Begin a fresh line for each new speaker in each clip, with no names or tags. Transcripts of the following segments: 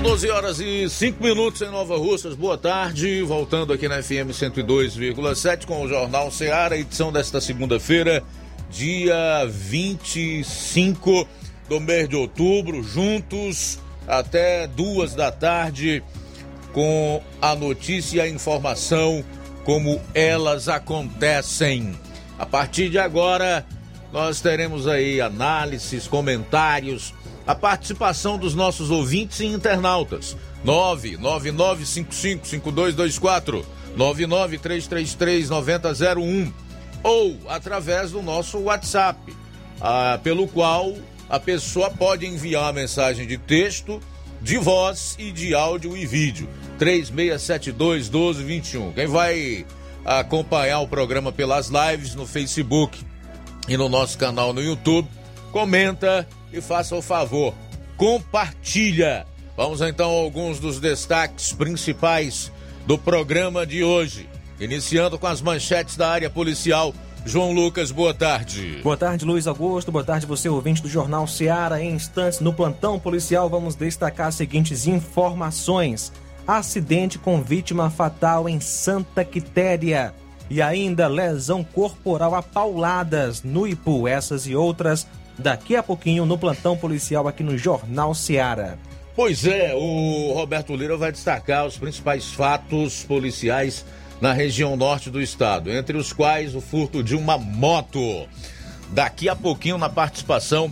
São 12 horas e 5 minutos em Nova Russas. Boa tarde. Voltando aqui na FM 102,7 com o Jornal Ceará, edição desta segunda-feira, dia 25 do mês de outubro, juntos até duas da tarde com a notícia e a informação como elas acontecem. A partir de agora, nós teremos aí análises, comentários a participação dos nossos ouvintes e internautas. 999555224 993339001 ou através do nosso WhatsApp, ah, pelo qual a pessoa pode enviar uma mensagem de texto, de voz e de áudio e vídeo. 3672 1221. Quem vai acompanhar o programa pelas lives no Facebook e no nosso canal no YouTube, comenta e faça o favor, compartilha. Vamos então a alguns dos destaques principais do programa de hoje. Iniciando com as manchetes da área policial. João Lucas, boa tarde.
Boa tarde, Luiz Augusto. Boa tarde, você ouvinte do Jornal Seara. Em instantes, no plantão policial, vamos destacar as seguintes informações: acidente com vítima fatal em Santa Quitéria. E ainda lesão corporal a pauladas no Ipu. Essas e outras daqui a pouquinho no plantão policial aqui no Jornal Seara.
Pois é, o Roberto Lira vai destacar os principais fatos policiais na região norte do estado, entre os quais o furto de uma moto. Daqui a pouquinho na participação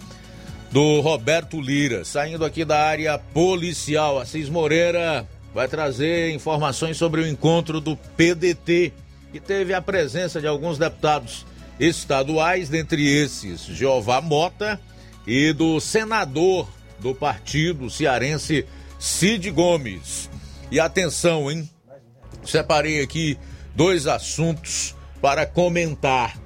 do Roberto Lira, saindo aqui da área policial, Assis Moreira vai trazer informações sobre o encontro do PDT, que teve a presença de alguns deputados estaduais, dentre esses Jeová Mota e do senador do partido cearense Cid Gomes. E atenção, hein? Separei aqui dois assuntos para comentar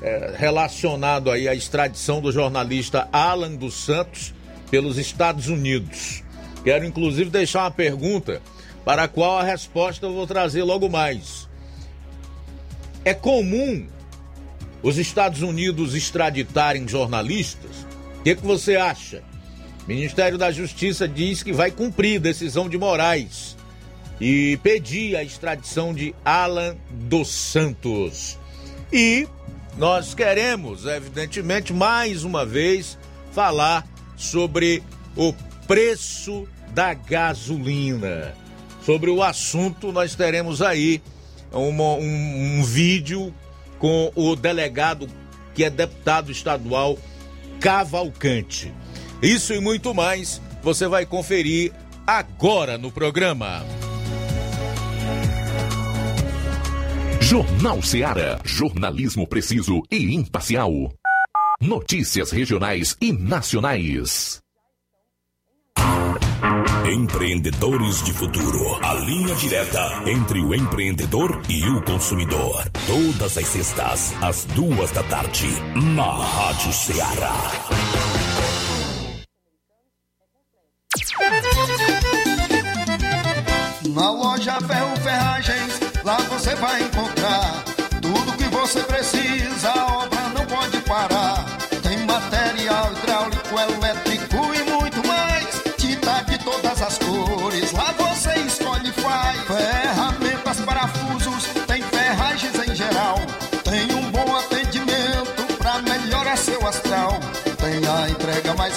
é, relacionado aí à extradição do jornalista Alan dos Santos pelos Estados Unidos. Quero inclusive deixar uma pergunta para a qual a resposta eu vou trazer logo mais. É comum os Estados Unidos extraditarem jornalistas? O que, que você acha? O Ministério da Justiça diz que vai cumprir decisão de Moraes e pedir a extradição de Alan dos Santos. E nós queremos, evidentemente, mais uma vez, falar sobre o preço da gasolina. Sobre o assunto, nós teremos aí uma, um, um vídeo com o delegado que é deputado estadual Cavalcante. Isso e muito mais você vai conferir agora no programa.
Jornal Ceará, jornalismo preciso e imparcial. Notícias regionais e nacionais. Empreendedores de Futuro. A linha direta entre o empreendedor e o consumidor. Todas as sextas, às duas da tarde, na Rádio Ceará.
Na loja Ferro Ferragens, lá você vai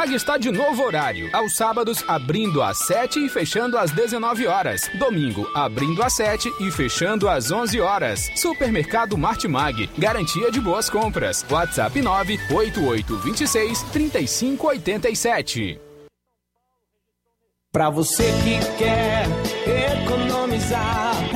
Martimag está de novo horário. Aos sábados, abrindo às 7 e fechando às 19 horas. Domingo, abrindo às 7 e fechando às 11 horas. Supermercado Martimag. Garantia de boas compras. WhatsApp 98826 3587.
Pra você que quer economizar.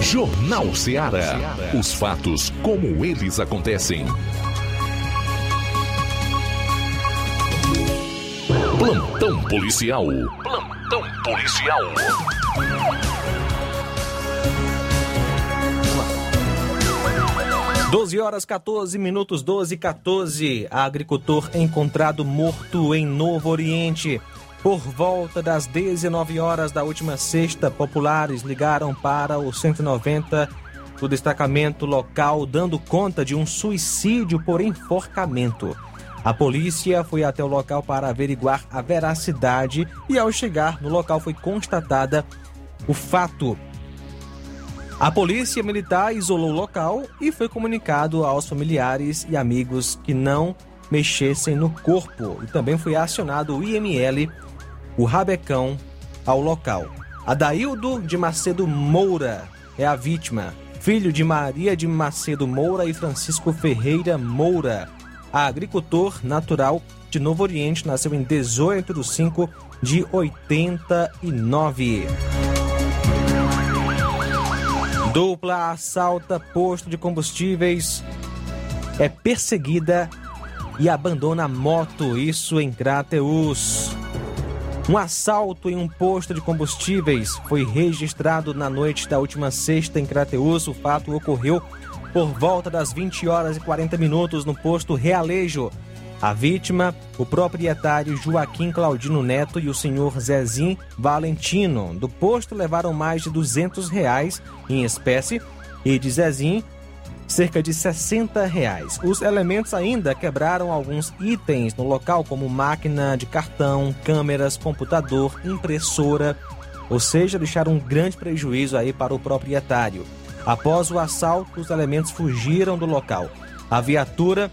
Jornal Ceará. Os fatos como eles acontecem. Plantão policial. Plantão policial.
Doze horas 14 minutos 12 e 14. Agricultor encontrado morto em Novo Oriente. Por volta das 19 horas da última sexta, populares ligaram para o 190 do destacamento local, dando conta de um suicídio por enforcamento. A polícia foi até o local para averiguar a veracidade e, ao chegar no local, foi constatada o fato. A polícia militar isolou o local e foi comunicado aos familiares e amigos que não mexessem no corpo. E também foi acionado o IML o Rabecão ao local. Adaildo de Macedo Moura é a vítima, filho de Maria de Macedo Moura e Francisco Ferreira Moura. Agricultor natural de Novo Oriente, nasceu em 18 de 5 de 89. Dupla assalta posto de combustíveis, é perseguida e abandona a moto, isso em Crateus. Um assalto em um posto de combustíveis foi registrado na noite da última sexta em Crateus. O fato ocorreu por volta das 20 horas e 40 minutos no posto Realejo. A vítima, o proprietário Joaquim Claudino Neto e o senhor Zezim Valentino, do posto levaram mais de 200 reais em espécie e de Zezim cerca de 60 reais. Os elementos ainda quebraram alguns itens no local, como máquina de cartão, câmeras, computador, impressora, ou seja, deixaram um grande prejuízo aí para o proprietário. Após o assalto, os elementos fugiram do local. A viatura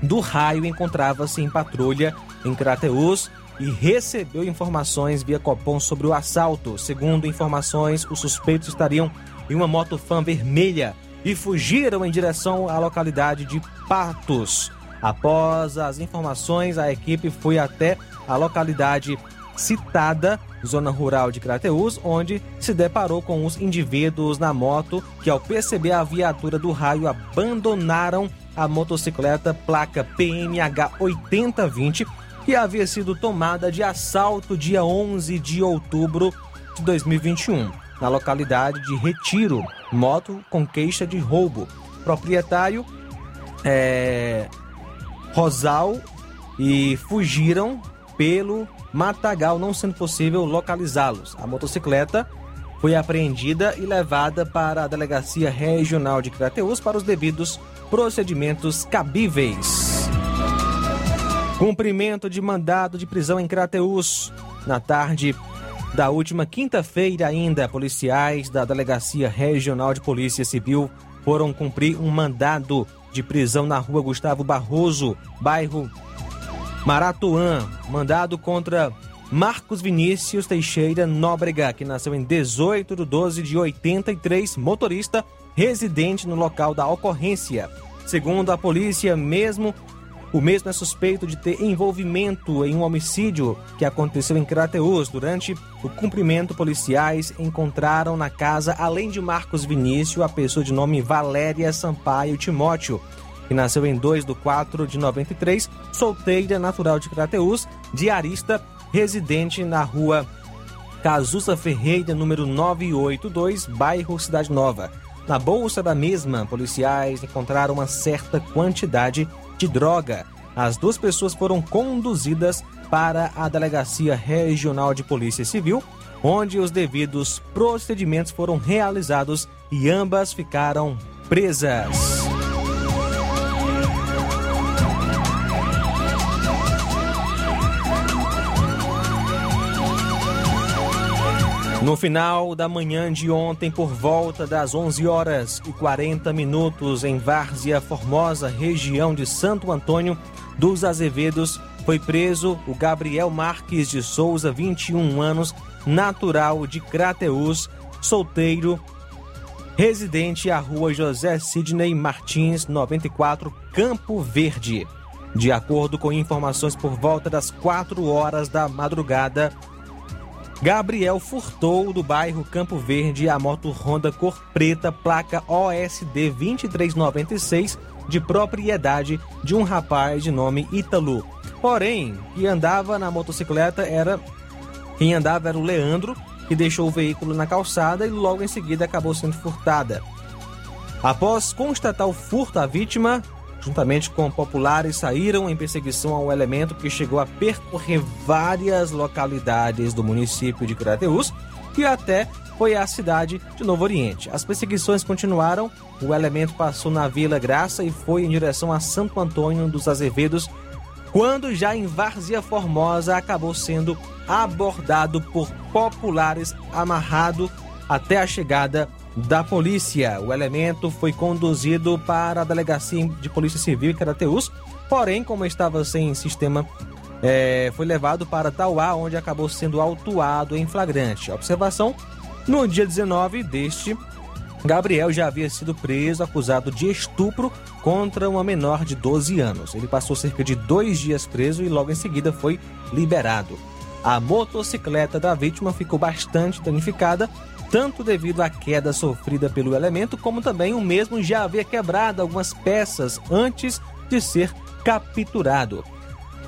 do raio encontrava-se em patrulha em Crateus e recebeu informações via Copom sobre o assalto. Segundo informações, os suspeitos estariam em uma moto fan vermelha e fugiram em direção à localidade de Patos. Após as informações, a equipe foi até a localidade citada, zona rural de Crateús, onde se deparou com os indivíduos na moto que, ao perceber a viatura do raio, abandonaram a motocicleta placa PMH 8020 que havia sido tomada de assalto dia 11 de outubro de 2021, na localidade de Retiro, moto com queixa de roubo. Proprietário é Rosal e fugiram pelo matagal, não sendo possível localizá-los. A motocicleta foi apreendida e levada para a Delegacia Regional de Crateús para os devidos procedimentos cabíveis. Cumprimento de mandado de prisão em Crateús. Na tarde da última quinta-feira, ainda, policiais da Delegacia Regional de Polícia Civil foram cumprir um mandado de prisão na rua Gustavo Barroso, bairro Maratuã. Mandado contra Marcos Vinícius Teixeira Nóbrega, que nasceu em 18 de 12 de 83, motorista residente no local da ocorrência. Segundo a polícia, mesmo o mesmo é suspeito de ter envolvimento em um homicídio que aconteceu em Crateus. Durante o cumprimento, policiais encontraram na casa, além de Marcos Vinícius, a pessoa de nome Valéria Sampaio Timóteo, que nasceu em 2 de 4 de 93, solteira, natural de Crateus, diarista, residente na rua Cazuza Ferreira, número 982, bairro Cidade Nova. Na bolsa da mesma, policiais encontraram uma certa quantidade de droga. As duas pessoas foram conduzidas para a Delegacia Regional de Polícia Civil, onde os devidos procedimentos foram realizados e ambas ficaram presas. No final da manhã de ontem, por volta das 11 horas e 40 minutos, em Várzea Formosa, região de Santo Antônio dos Azevedos, foi preso o Gabriel Marques de Souza, 21 anos, natural de Crateús, solteiro, residente à rua José Sidney Martins, 94, Campo Verde. De acordo com informações por volta das 4 horas da madrugada, Gabriel furtou do bairro Campo Verde a moto Honda cor preta, placa OSD 2396, de propriedade de um rapaz de nome Ítalo. Porém, quem andava na motocicleta era quem andava era o Leandro, que deixou o veículo na calçada e logo em seguida acabou sendo furtada. Após constatar o furto, a vítima juntamente com populares, saíram em perseguição ao elemento que chegou a percorrer várias localidades do município de Crateús e até foi à cidade de Novo Oriente. As perseguições continuaram, o elemento passou na Vila Graça e foi em direção a Santo Antônio dos Azevedos, quando já em Várzea Formosa acabou sendo abordado por populares, amarrado até a chegada da polícia. O elemento foi conduzido para a delegacia de polícia civil em Carateus, porém, como estava sem sistema, é, foi levado para Tauá, onde acabou sendo autuado em flagrante. observação: no dia 19 deste, Gabriel já havia sido preso acusado de estupro contra uma menor de 12 anos. Ele passou cerca de dois dias preso e logo em seguida foi liberado. A motocicleta da vítima ficou bastante danificada tanto devido à queda sofrida pelo elemento, como também o mesmo já havia quebrado algumas peças antes de ser capturado.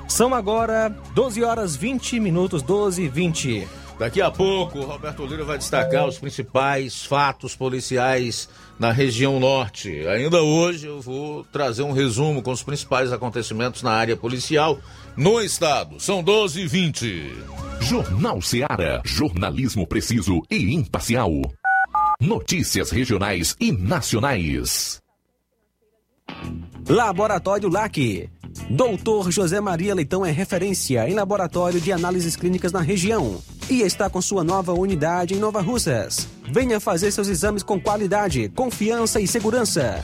São agora 12 horas 20 minutos, 12 e 20.
Daqui a pouco, Roberto Lira vai destacar os principais fatos policiais na região norte. Ainda hoje eu vou trazer um resumo com os principais acontecimentos na área policial no estado. São 12 e 20.
Jornal Seara. Jornalismo preciso e imparcial. Notícias regionais e nacionais.
Laboratório LAC. Doutor José Maria Leitão é referência em laboratório de análises clínicas na região e está com sua nova unidade em Nova Russas. Venha fazer seus exames com qualidade, confiança e segurança.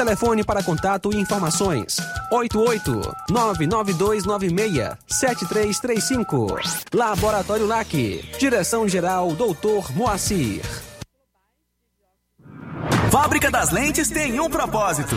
Telefone para contato e informações: 88-99296-7335. Laboratório LAC. Direção-Geral Doutor Moacir.
Fábrica das Lentes tem um propósito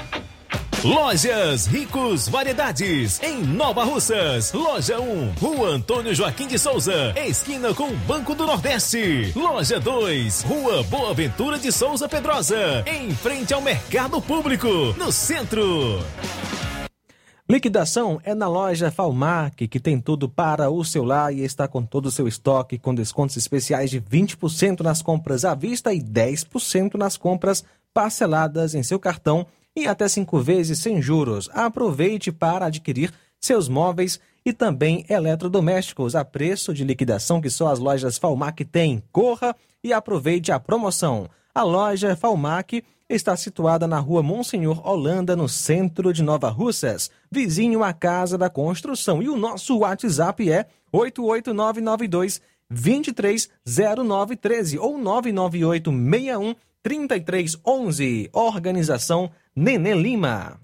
Lojas Ricos Variedades, em Nova Russas. Loja 1, Rua Antônio Joaquim de Souza, esquina com Banco do Nordeste. Loja 2, Rua Boa Ventura de Souza Pedrosa, em frente ao Mercado Público, no centro.
Liquidação é na loja Falmac, que tem tudo para o seu lar e está com todo o seu estoque, com descontos especiais de 20% nas compras à vista e 10% nas compras parceladas em seu cartão e até cinco vezes sem juros. Aproveite para adquirir seus móveis e também eletrodomésticos a preço de liquidação que só as lojas Falmac têm. Corra e aproveite a promoção. A loja Falmac está situada na rua Monsenhor Holanda, no centro de Nova Russas, vizinho à Casa da Construção. E o nosso WhatsApp é 88992 230913 ou 99861 3311. Organização Nenê Lima.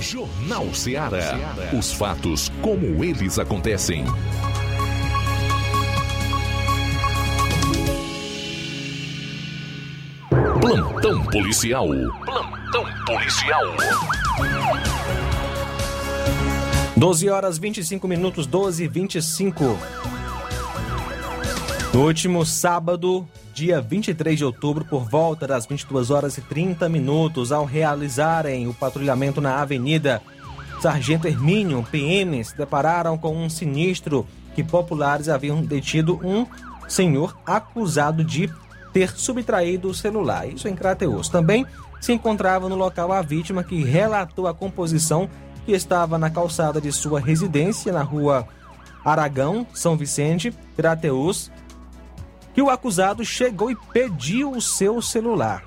Jornal Ceará. Os fatos como eles acontecem. Plantão policial. Plantão policial.
12 horas 25 minutos, 12 e 25. No último sábado, dia 23 de outubro, por volta das 22 horas e 30 minutos, ao realizarem o patrulhamento na Avenida Sargento Hermínio, PM se depararam com um sinistro que populares haviam detido um senhor acusado de ter subtraído o celular. Isso em Crateus. Também se encontrava no local a vítima que relatou a composição que estava na calçada de sua residência na rua Aragão, São Vicente, Crateus, que o acusado chegou e pediu o seu celular.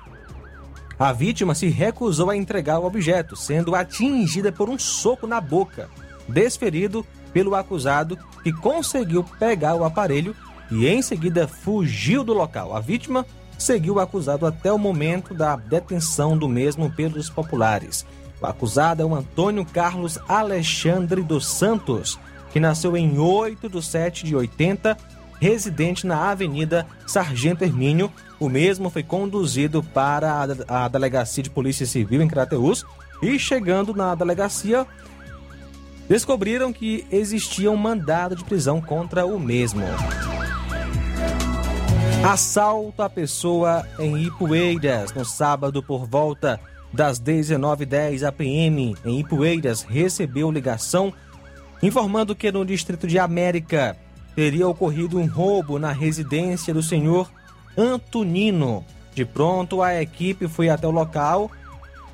A vítima se recusou a entregar o objeto, sendo atingida por um soco na boca, desferido pelo acusado, que conseguiu pegar o aparelho e em seguida fugiu do local. A vítima seguiu o acusado até o momento da detenção do mesmo pelos populares. O acusado é o Antônio Carlos Alexandre dos Santos, que nasceu em 8 de 7 de 80, residente na Avenida Sargento Hermínio. O mesmo foi conduzido para a Delegacia de Polícia Civil em Crateús e, chegando na delegacia, descobriram que existia um mandado de prisão contra o mesmo. Assalto à pessoa em Ipueiras no sábado por volta das 19h10 APM em Ipueiras recebeu ligação informando que no distrito de América teria ocorrido um roubo na residência do senhor Antonino. De pronto, a equipe foi até o local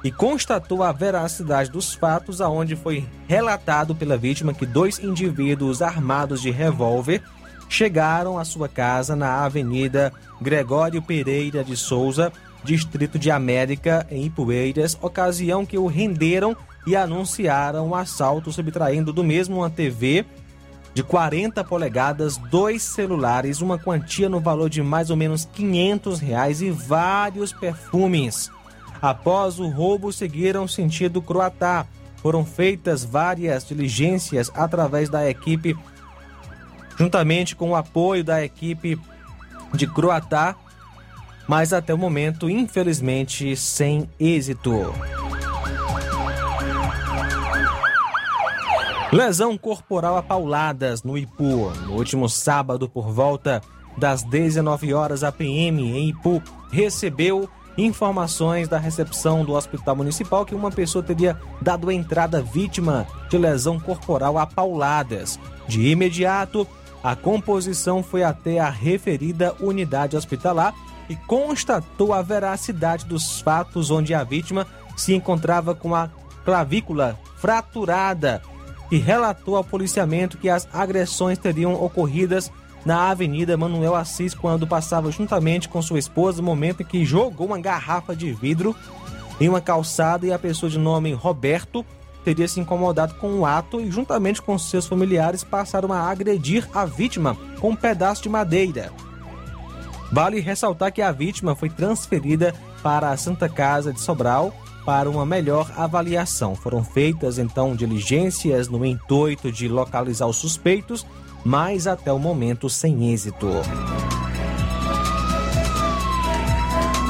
e constatou a veracidade dos fatos, aonde foi relatado pela vítima que dois indivíduos armados de revólver chegaram à sua casa na Avenida Gregório Pereira de Souza, Distrito de América, em Ipueiras, ocasião que o renderam e anunciaram o um assalto, subtraindo do mesmo uma TV de 40 polegadas, dois celulares, uma quantia no valor de mais ou menos 500 reais e vários perfumes. Após o roubo, seguiram sentido Croatá. Foram feitas várias diligências através da equipe juntamente com o apoio da equipe de Croatá, mas até o momento, infelizmente, sem êxito. Lesão corporal a pauladas no Ipu. No último sábado, por volta das 19 horas, a PM em Ipu recebeu informações da recepção do Hospital Municipal que uma pessoa teria dado entrada vítima de lesão corporal a pauladas. De imediato, a composição foi até a referida unidade hospitalar e constatou a veracidade dos fatos onde a vítima se encontrava com a clavícula fraturada e relatou ao policiamento que as agressões teriam ocorridas na Avenida Manuel Assis quando passava juntamente com sua esposa no momento em que jogou uma garrafa de vidro em uma calçada e a pessoa de nome Roberto teria se incomodado com o ato e, juntamente com seus familiares, passaram a agredir a vítima com um pedaço de madeira. Vale ressaltar que a vítima foi transferida para a Santa Casa de Sobral para uma melhor avaliação. Foram feitas então diligências no intuito de localizar os suspeitos, mas até o momento sem êxito.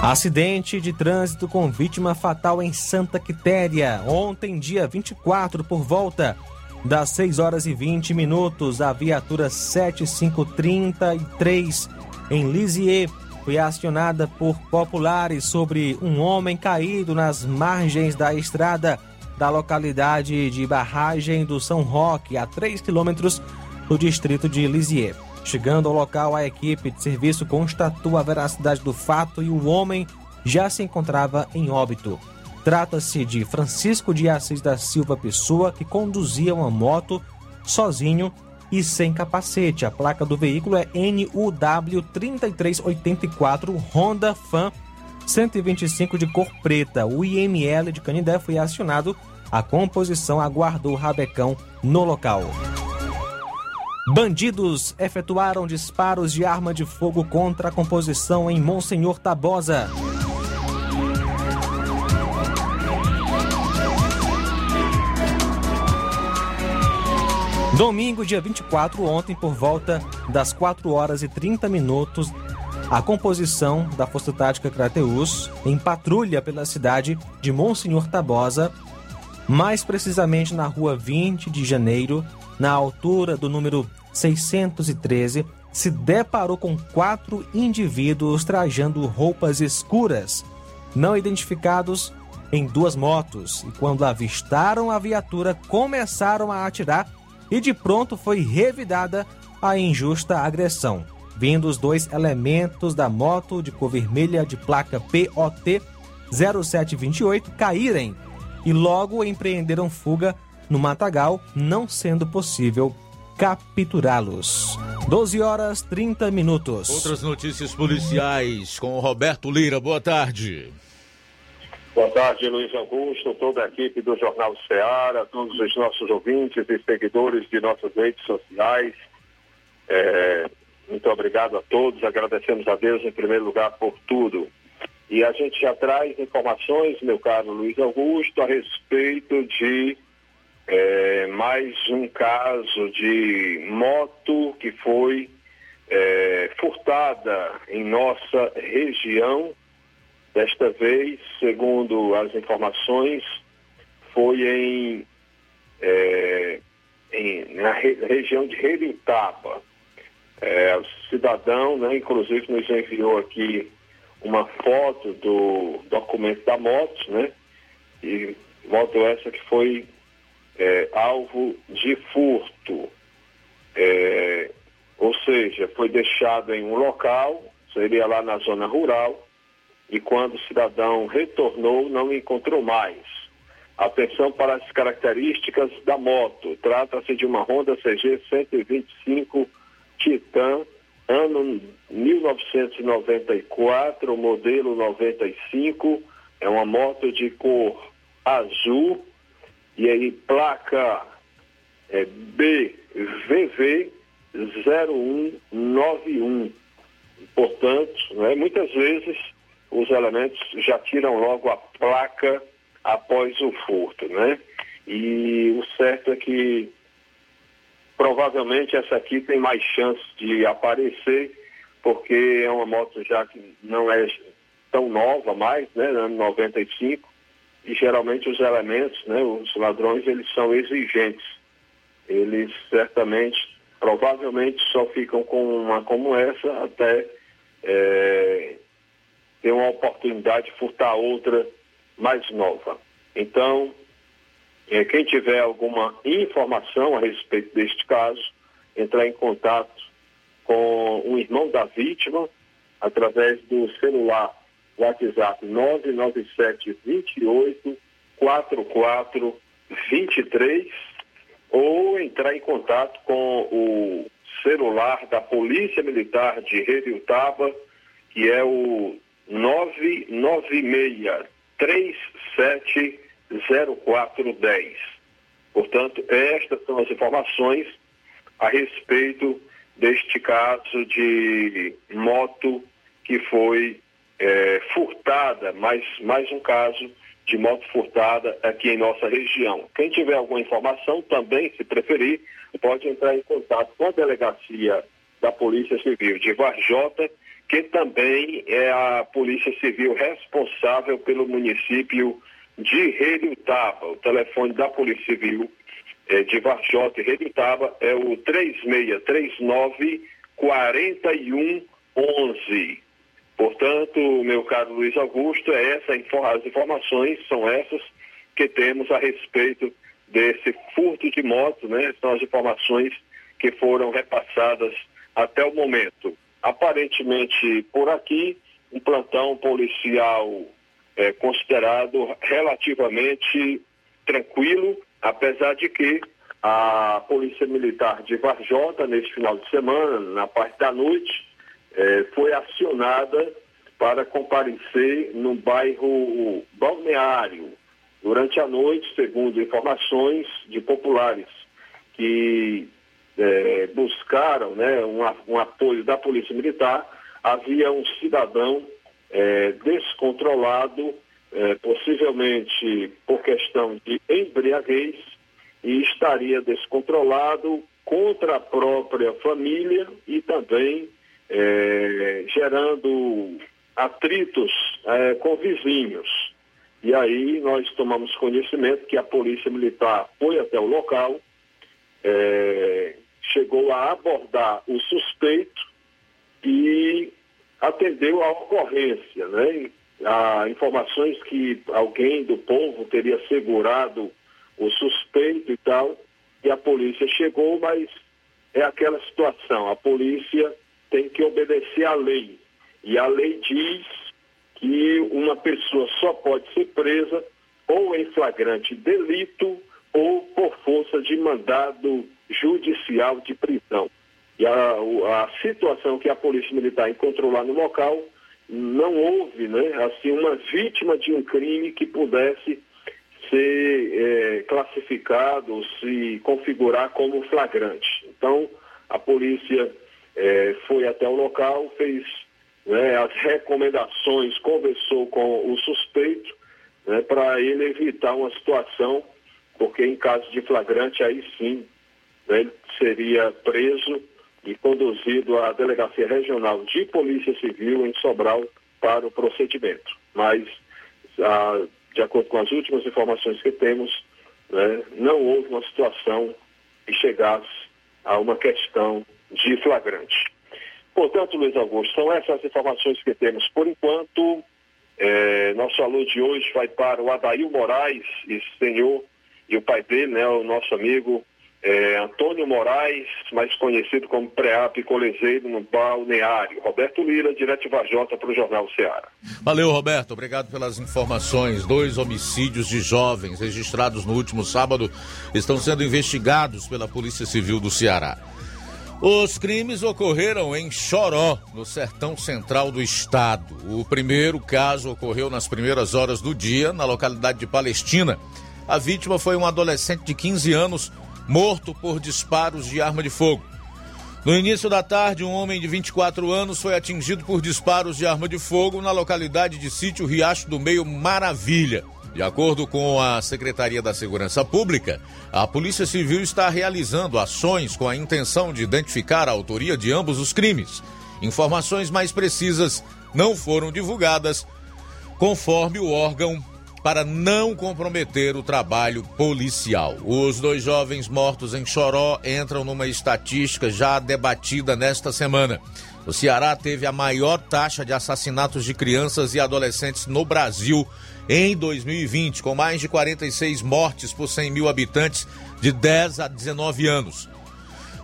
Acidente de trânsito com vítima fatal em Santa Quitéria. Ontem, dia 24, por volta das 6 horas e 20 minutos, a viatura 7533 em Lisieux foi acionada por populares sobre um homem caído nas margens da estrada da localidade de Barragem do São Roque, a 3 quilômetros do distrito de Lisieux. Chegando ao local, a equipe de serviço constatou a veracidade do fato e o homem já se encontrava em óbito. Trata-se de Francisco de Assis da Silva Pessoa, que conduzia uma moto sozinho e sem capacete. A placa do veículo é NUW 3384 Honda Fan 125 de cor preta. O IML de Canindé foi acionado. A composição aguardou o rabecão no local. Bandidos efetuaram disparos de arma de fogo contra a composição em Monsenhor Tabosa. Domingo, dia 24, ontem, por volta das 4 horas e 30 minutos, a composição da Força Tática Crateus, em patrulha pela cidade de Monsenhor Tabosa, mais precisamente na rua 20 de janeiro, na altura do número 613, se deparou com quatro indivíduos trajando roupas escuras, não identificados em duas motos, e quando avistaram a viatura, começaram a atirar e de pronto foi revidada a injusta agressão, vindo os dois elementos da moto de cor vermelha de placa POT 0728 caírem e logo empreenderam fuga no matagal, não sendo possível capturá-los. 12 horas 30 minutos.
Outras notícias policiais com Roberto Lira. Boa tarde.
Boa tarde, Luiz Augusto, toda a equipe do Jornal Ceará, todos os nossos ouvintes e seguidores de nossas redes sociais. É, muito obrigado a todos, agradecemos a Deus em primeiro lugar por tudo. E a gente já traz informações, meu caro Luiz Augusto, a respeito de é, mais um caso de moto que foi é, furtada em nossa região Desta vez, segundo as informações, foi em, é, em na re, região de Reritaba. É, o cidadão, né, inclusive, nos enviou aqui uma foto do documento da moto, né? E moto essa que foi é, alvo de furto. É, ou seja, foi deixado em um local, seria lá na zona rural, e quando o cidadão retornou, não encontrou mais. Atenção para as características da moto. Trata-se de uma Honda CG 125 Titan, ano 1994, modelo 95. É uma moto de cor azul e aí placa é, BVV 0191. Portanto, né, muitas vezes os elementos já tiram logo a placa após o furto, né? E o certo é que provavelmente essa aqui tem mais chance de aparecer, porque é uma moto já que não é tão nova mais, né? Ano 95, e geralmente os elementos, né? Os ladrões, eles são exigentes. Eles certamente, provavelmente só ficam com uma como essa até é, ter uma oportunidade de furtar outra mais nova. Então, é, quem tiver alguma informação a respeito deste caso, entrar em contato com o irmão da vítima através do celular WhatsApp 997 28 44 23 ou entrar em contato com o celular da Polícia Militar de Reviutaba, que é o 996370410. Portanto, estas são as informações a respeito deste caso de moto que foi é, furtada, mais, mais um caso de moto furtada aqui em nossa região. Quem tiver alguma informação também, se preferir, pode entrar em contato com a delegacia da Polícia Civil de Varjota que também é a Polícia Civil responsável pelo município de Redutaba. O telefone da Polícia Civil é, de Varjota e Redutaba é o 3639 4111. Portanto, meu caro Luiz Augusto, é essa, as informações são essas que temos a respeito desse furto de moto, né? São as informações que foram repassadas até o momento aparentemente por aqui, um plantão policial é, considerado relativamente tranquilo, apesar de que a Polícia Militar de Varjota, neste final de semana, na parte da noite, é, foi acionada para comparecer no bairro Balneário. Durante a noite, segundo informações de populares que é, buscaram né, um, um, apoio da Polícia Militar, havia um cidadão é, descontrolado, é, possivelmente por questão de embriaguez, e estaria descontrolado contra a própria família e também é, gerando atritos é, com vizinhos. E aí nós tomamos conhecimento que a Polícia Militar foi até o local, é, chegou a abordar o suspeito e atendeu à ocorrência, né? Há informações que alguém do povo teria segurado o suspeito e tal, e a polícia chegou, mas é aquela situação, a polícia tem que obedecer à lei. E a lei diz que uma pessoa só pode ser presa ou em flagrante delito ou por força de mandado judicial de prisão. E a, a situação que a Polícia Militar encontrou lá no local não houve, né, assim, uma vítima de um crime que pudesse ser é, classificado, se configurar como flagrante. Então, a polícia é, foi até o local, fez né, as recomendações, conversou com o suspeito né, para ele evitar uma situação, porque em caso de flagrante, aí sim, ele seria preso e conduzido à Delegacia Regional de Polícia Civil em Sobral para o procedimento. Mas, a, de acordo com as últimas informações que temos, né, não houve uma situação que chegasse a uma questão de flagrante. Portanto, Luiz Augusto, são essas as informações que temos por enquanto. É, nosso alô de hoje vai para o Adail Moraes, esse senhor, e o pai dele, né, o nosso amigo é, Antônio Moraes, mais conhecido como Preap Colezeiro no Balneário. Roberto Lira, direto Vajota para o Jornal Ceará.
Valeu, Roberto. Obrigado pelas informações. Dois homicídios de jovens registrados no último sábado estão sendo investigados pela Polícia Civil do Ceará. Os crimes ocorreram em Choró, no sertão central do estado. O primeiro caso ocorreu nas primeiras horas do dia, na localidade de Palestina. A vítima foi um adolescente de 15 anos morto por disparos de arma de fogo. No início da tarde, um homem de 24 anos foi atingido por disparos de arma de fogo na localidade de sítio Riacho do Meio Maravilha. De acordo com a Secretaria da Segurança Pública, a Polícia Civil está realizando ações com a intenção de identificar a autoria de ambos os crimes. Informações mais precisas não foram divulgadas, conforme o órgão para não comprometer o trabalho policial. Os dois jovens mortos em Choró entram numa estatística já debatida nesta semana. O Ceará teve a maior taxa de assassinatos de crianças e adolescentes no Brasil em 2020, com mais de 46 mortes por 100 mil habitantes de 10 a 19 anos.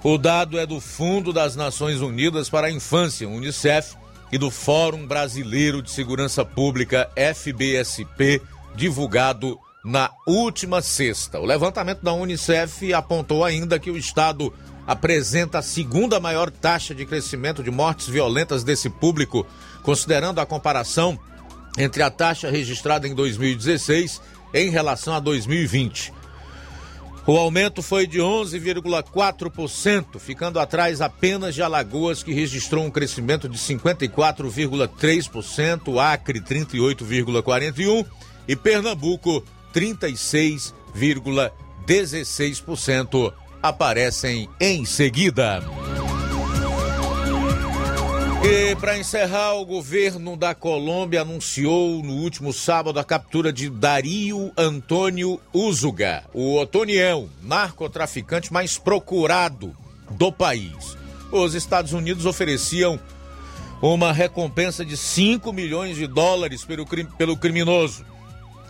O dado é do Fundo das Nações Unidas para a Infância, Unicef, e do Fórum Brasileiro de Segurança Pública, FBSP, divulgado na última sexta. O levantamento da Unicef apontou ainda que o Estado apresenta a segunda maior taxa de crescimento de mortes violentas desse público, considerando a comparação entre a taxa registrada em 2016 em relação a 2020. O aumento foi de 11,4%, ficando atrás apenas de Alagoas, que registrou um crescimento de 54,3%, Acre 38,41% e Pernambuco 36,16% aparecem em seguida. E para encerrar, o governo da Colômbia anunciou no último sábado a captura de Dario Antônio Uzuga, o Otoniel, narcotraficante mais procurado do país. Os Estados Unidos ofereciam uma recompensa de 5 milhões de dólares pelo, pelo criminoso.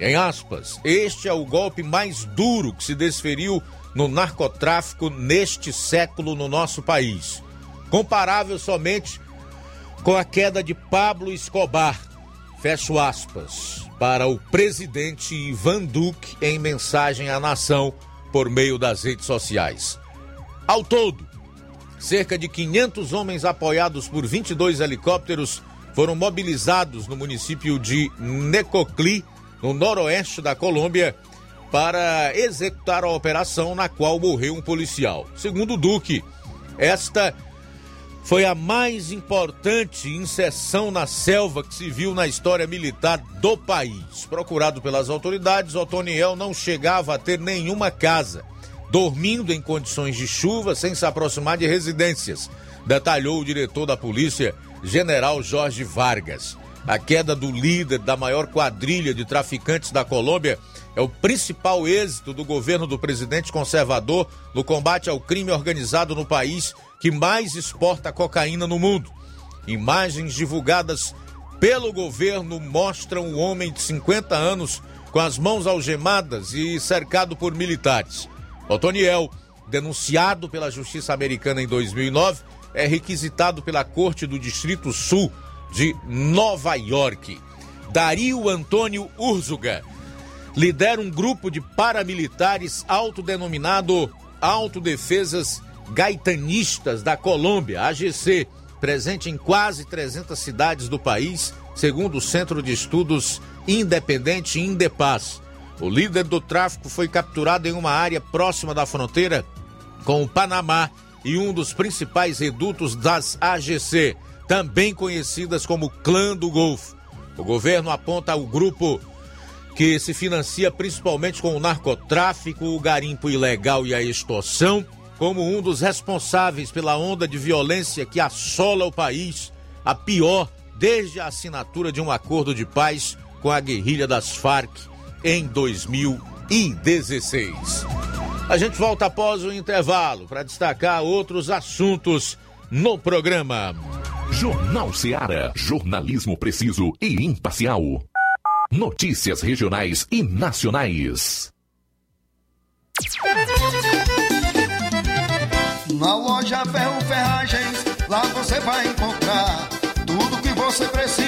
Em aspas, este é o golpe mais duro que se desferiu no narcotráfico neste século no nosso país. Comparável somente com a queda de Pablo Escobar, fecho aspas, para o presidente Ivan Duque em mensagem à nação por meio das redes sociais. Ao todo, cerca de 500 homens apoiados por 22 helicópteros foram mobilizados no município de Necoclí, no noroeste da Colômbia, para executar a operação na qual morreu um policial. Segundo Duque, esta foi a mais importante inserção na selva que se viu na história militar do país. Procurado pelas autoridades, Otoniel não chegava a ter nenhuma casa, dormindo em condições de chuva sem se aproximar de residências, detalhou o diretor da polícia, general Jorge Vargas. A queda do líder da maior quadrilha de traficantes da Colômbia é o principal êxito do governo do presidente conservador no combate ao crime organizado no país que mais exporta cocaína no mundo. Imagens divulgadas pelo governo mostram o homem de 50 anos com as mãos algemadas e cercado por militares. Otoniel, denunciado pela justiça americana em 2009, é requisitado pela Corte do Distrito Sul de Nova York. Dario Antônio Urzuga lidera um grupo de paramilitares autodenominado Autodefesas Gaitanistas da Colômbia, AGC, presente em quase 300 cidades do país, segundo o Centro de Estudos Independente Indepaz. O líder do tráfico foi capturado em uma área próxima da fronteira com o Panamá e um dos principais redutos das AGC, também conhecidas como Clã do Golfo. O governo aponta o grupo que se financia principalmente com o narcotráfico, o garimpo ilegal e a extorsão, como um dos responsáveis pela onda de violência que assola o país, a pior desde a assinatura de um acordo de paz com a guerrilha das Farc em 2016. A gente volta após o intervalo para destacar outros assuntos no programa.
Jornal Seara. Jornalismo preciso e imparcial. Notícias regionais e nacionais.
Na loja Ferro Ferragens, lá você vai encontrar tudo que você precisa.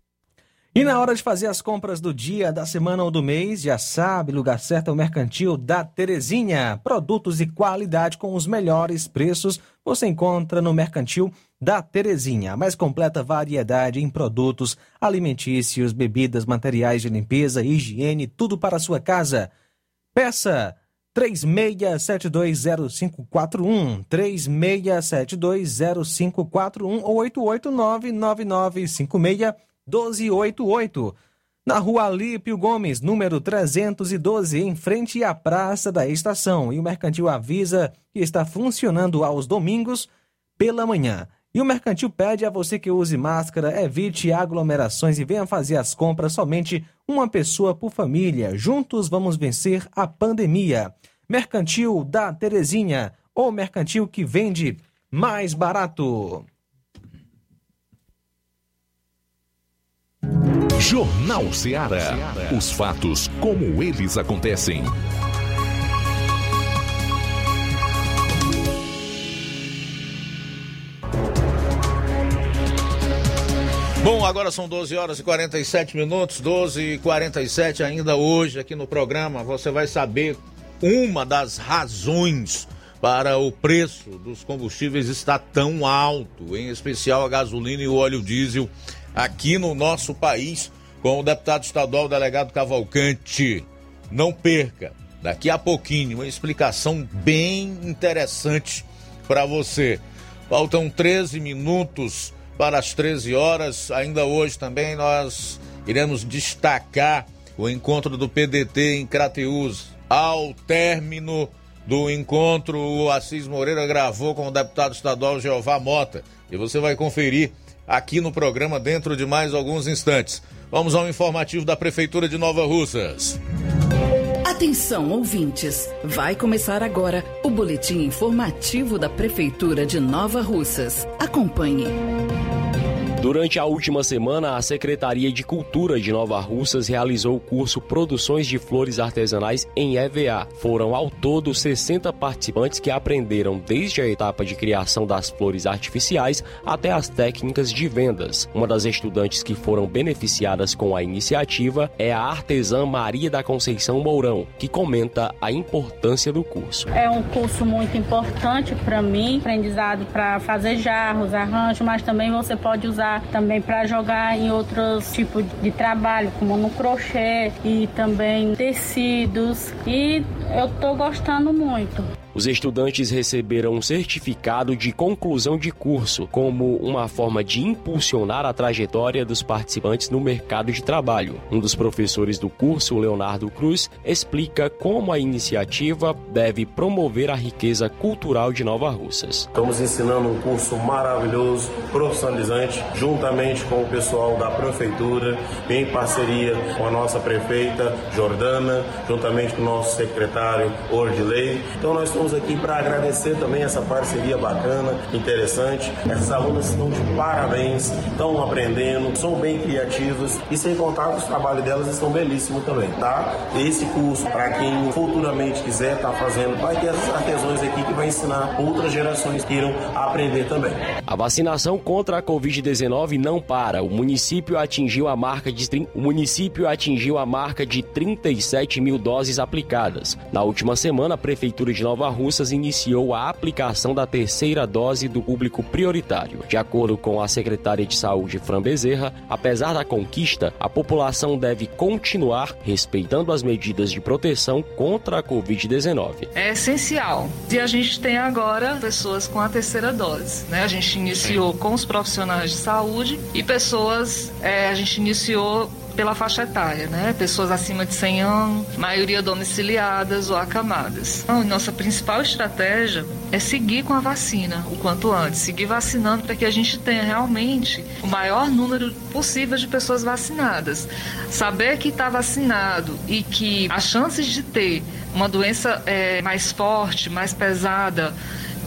E na hora de fazer as compras do dia, da semana ou do mês, já sabe, lugar certo é o Mercantil da Terezinha. Produtos de qualidade com os melhores preços você encontra no Mercantil da Terezinha. A mais completa variedade em produtos alimentícios, bebidas, materiais de limpeza, higiene, tudo para a sua casa. Peça 36720541, 36720541 ou 889 9956 1288. Na rua Alípio Gomes, número 312, em frente à Praça da Estação. E o Mercantil avisa que está funcionando aos domingos pela manhã. E o Mercantil pede a você que use máscara, evite aglomerações e venha fazer as compras somente uma pessoa por família. Juntos vamos vencer a pandemia. Mercantil da Terezinha, ou mercantil que vende mais barato.
Jornal Ceará. Os fatos como eles acontecem.
Bom, agora são 12 horas e 47 minutos, 12 e 47 ainda hoje aqui no programa. Você vai saber uma das razões para o preço dos combustíveis estar tão alto, em especial a gasolina e o óleo diesel aqui no nosso país com o deputado estadual delegado Cavalcante. Não perca, daqui a pouquinho, uma explicação bem interessante para você. Faltam 13 minutos para as 13 horas. Ainda hoje também nós iremos destacar o encontro do PDT em Crateús. Ao término do encontro, o Assis Moreira gravou com o deputado estadual Jeová Mota. E você vai conferir aqui no programa dentro de mais alguns instantes. Vamos ao informativo da Prefeitura de Nova Russas.
Atenção, ouvintes! Vai começar agora o boletim informativo da Prefeitura de Nova Russas. Acompanhe.
Durante a última semana, a Secretaria de Cultura de Nova Russas realizou o curso Produções de Flores Artesanais em EVA. Foram ao todo 60 participantes que aprenderam desde a etapa de criação das flores artificiais até as técnicas de vendas. Uma das estudantes que foram beneficiadas com a iniciativa é a artesã Maria da Conceição Mourão, que comenta a importância do curso.
É um curso muito importante para mim, aprendizado para fazer jarros, arranjos, mas também você pode usar também para jogar em outros tipos de trabalho, como no crochê e também tecidos. E eu estou gostando muito.
Os estudantes receberam um certificado de conclusão de curso, como uma forma de impulsionar a trajetória dos participantes no mercado de trabalho. Um dos professores do curso, Leonardo Cruz, explica como a iniciativa deve promover a riqueza cultural de Nova Russas.
Estamos ensinando um curso maravilhoso, profissionalizante, juntamente com o pessoal da prefeitura, em parceria com a nossa prefeita Jordana, juntamente com o nosso secretário Ordilei. Então nós estamos aqui para agradecer também essa parceria bacana, interessante. Essas alunas estão de parabéns, estão aprendendo, são bem criativas e sem contar que os trabalhos delas estão belíssimos também, tá? Esse curso, para quem futuramente quiser estar tá fazendo, vai ter essas artesãos aqui que vai ensinar outras gerações que irão aprender também.
A vacinação contra a Covid-19 não para. O município atingiu a marca de o município atingiu a marca de 37 mil doses aplicadas. Na última semana, a Prefeitura de Nova Russas iniciou a aplicação da terceira dose do público prioritário. De acordo com a secretária de Saúde, Fran Bezerra, apesar da conquista, a população deve continuar respeitando as medidas de proteção contra a Covid-19.
É essencial. E a gente tem agora pessoas com a terceira dose. Né? A gente iniciou com os profissionais de saúde e pessoas, é, a gente iniciou pela faixa etária, né? Pessoas acima de 100 anos, maioria domiciliadas ou acamadas. Então, nossa principal estratégia é seguir com a vacina o quanto antes, seguir vacinando para que a gente tenha realmente o maior número possível de pessoas vacinadas. Saber que está vacinado e que as chances de ter uma doença é, mais forte, mais pesada,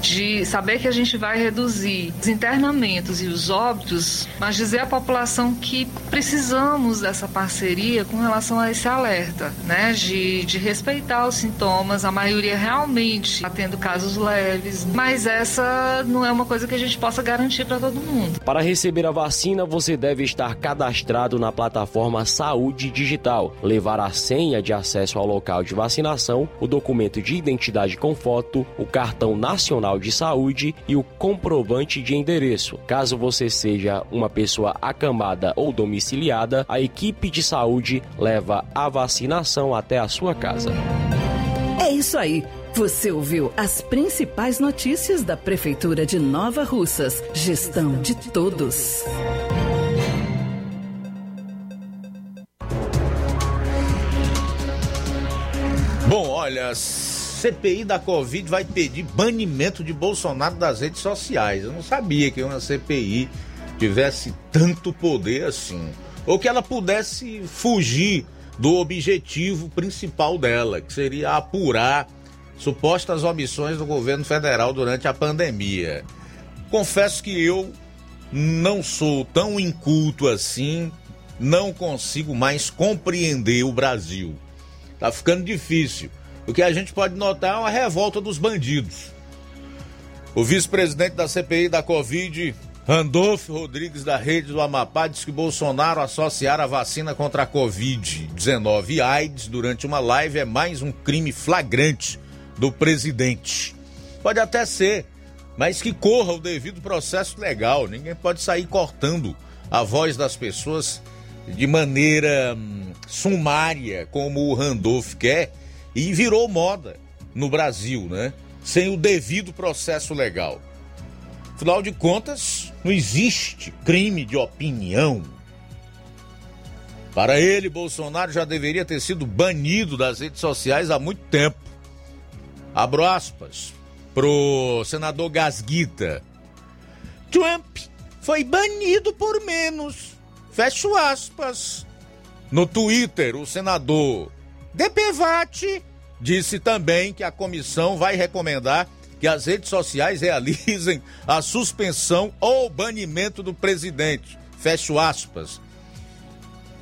de saber que a gente vai reduzir os internamentos e os óbitos, mas dizer à população que precisamos dessa parceria com relação a esse alerta, né? De, de respeitar os sintomas, a maioria realmente está tendo casos leves, mas essa não é uma coisa que a gente possa garantir para todo mundo.
Para receber a vacina, você deve estar cadastrado na plataforma Saúde Digital, levar a senha de acesso ao local de vacinação, o documento de identidade com foto, o cartão nacional de Saúde e o comprovante de endereço. Caso você seja uma pessoa acamada ou domiciliada, a equipe de saúde leva a vacinação até a sua casa.
É isso aí. Você ouviu as principais notícias da Prefeitura de Nova Russas. Gestão de todos.
Bom, olha, CPI da Covid vai pedir banimento de Bolsonaro das redes sociais. Eu não sabia que uma CPI tivesse tanto poder assim. Ou que ela pudesse fugir do objetivo principal dela, que seria apurar supostas omissões do governo federal durante a pandemia. Confesso que eu não sou tão inculto assim, não consigo mais compreender o Brasil. Tá ficando difícil. O que a gente pode notar é uma revolta dos bandidos. O vice-presidente da CPI da Covid, Randolfo Rodrigues da Rede do Amapá, disse que Bolsonaro associar a vacina contra a Covid-19 e AIDS durante uma live é mais um crime flagrante do presidente. Pode até ser, mas que corra o devido processo legal. Ninguém pode sair cortando a voz das pessoas de maneira hum, sumária, como o Randolph quer e virou moda no Brasil, né? Sem o devido processo legal. Afinal de contas, não existe crime de opinião. Para ele, Bolsonaro já deveria ter sido banido das redes sociais há muito tempo. Abro aspas pro senador Gasguita. Trump foi banido por menos. Fecho aspas. No Twitter, o senador DPVAT disse também que a comissão vai recomendar que as redes sociais realizem a suspensão ou banimento do presidente. Fecho aspas.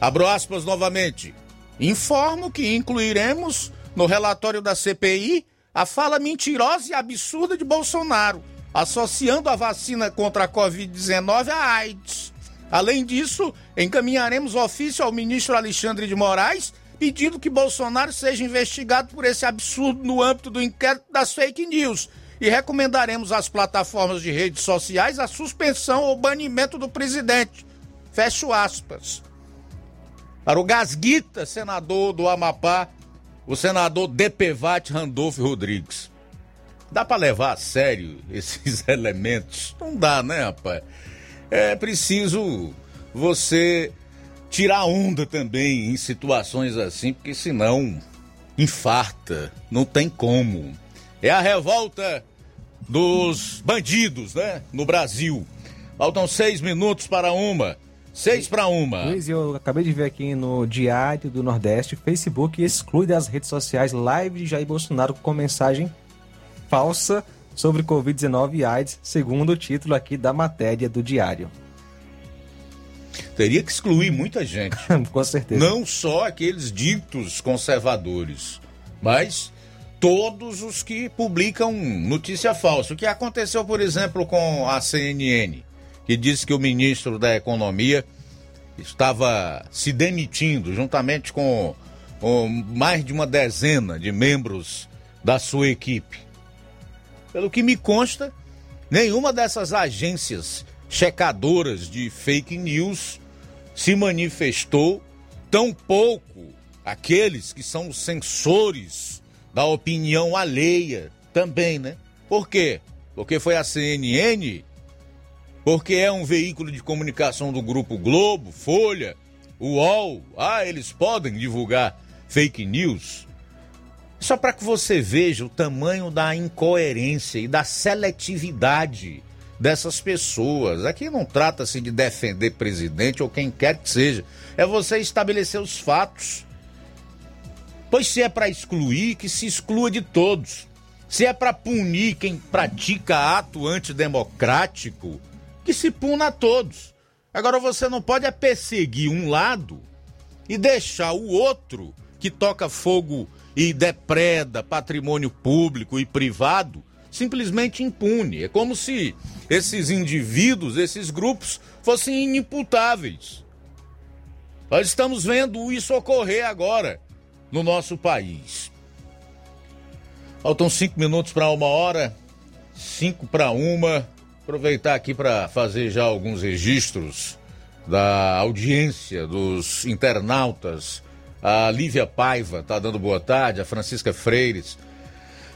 Abro aspas novamente. Informo que incluiremos no relatório da CPI a fala mentirosa e absurda de Bolsonaro, associando a vacina contra a Covid-19 à AIDS. Além disso, encaminharemos ofício ao ministro Alexandre de Moraes pedindo que Bolsonaro seja investigado por esse absurdo no âmbito do inquérito das fake news e recomendaremos às plataformas de redes sociais a suspensão ou banimento do presidente. Fecho aspas. Para o Gasguita, senador do Amapá, o senador DPVAT Randolfo Rodrigues. Dá para levar a sério esses elementos? Não dá, né, rapaz? É preciso você tirar onda também em situações assim, porque senão infarta, não tem como. É a revolta dos bandidos, né? No Brasil. Faltam seis minutos para uma. Seis para uma.
Luiz, eu acabei de ver aqui no Diário do Nordeste, Facebook exclui das redes sociais live de Jair Bolsonaro com mensagem falsa sobre Covid-19 e AIDS, segundo o título aqui da matéria do Diário.
Teria que excluir muita gente.
Com certeza.
Não só aqueles ditos conservadores, mas todos os que publicam notícia falsa. O que aconteceu, por exemplo, com a CNN, que disse que o ministro da Economia estava se demitindo juntamente com com mais de uma dezena de membros da sua equipe. Pelo que me consta, nenhuma dessas agências checadoras de fake news se manifestou, tampouco aqueles que são os censores da opinião alheia também, né? Por quê? Porque foi a CNN, porque é um veículo de comunicação do Grupo Globo, Folha, UOL. Ah, eles podem divulgar fake news. Só para que você veja o tamanho da incoerência e da seletividade dessas pessoas. Aqui não trata-se de defender presidente ou quem quer que seja. É você estabelecer os fatos. Pois se é para excluir, que se exclua de todos. Se é para punir quem pratica ato antidemocrático, que se puna a todos. Agora você não pode é perseguir um lado e deixar o outro que toca fogo e depreda patrimônio público e privado simplesmente impune. É como se esses indivíduos, esses grupos, fossem inimputáveis. Nós estamos vendo isso ocorrer agora no nosso país. Faltam cinco minutos para uma hora, cinco para uma. Aproveitar aqui para fazer já alguns registros da audiência dos internautas. A Lívia Paiva está dando boa tarde, a Francisca Freires,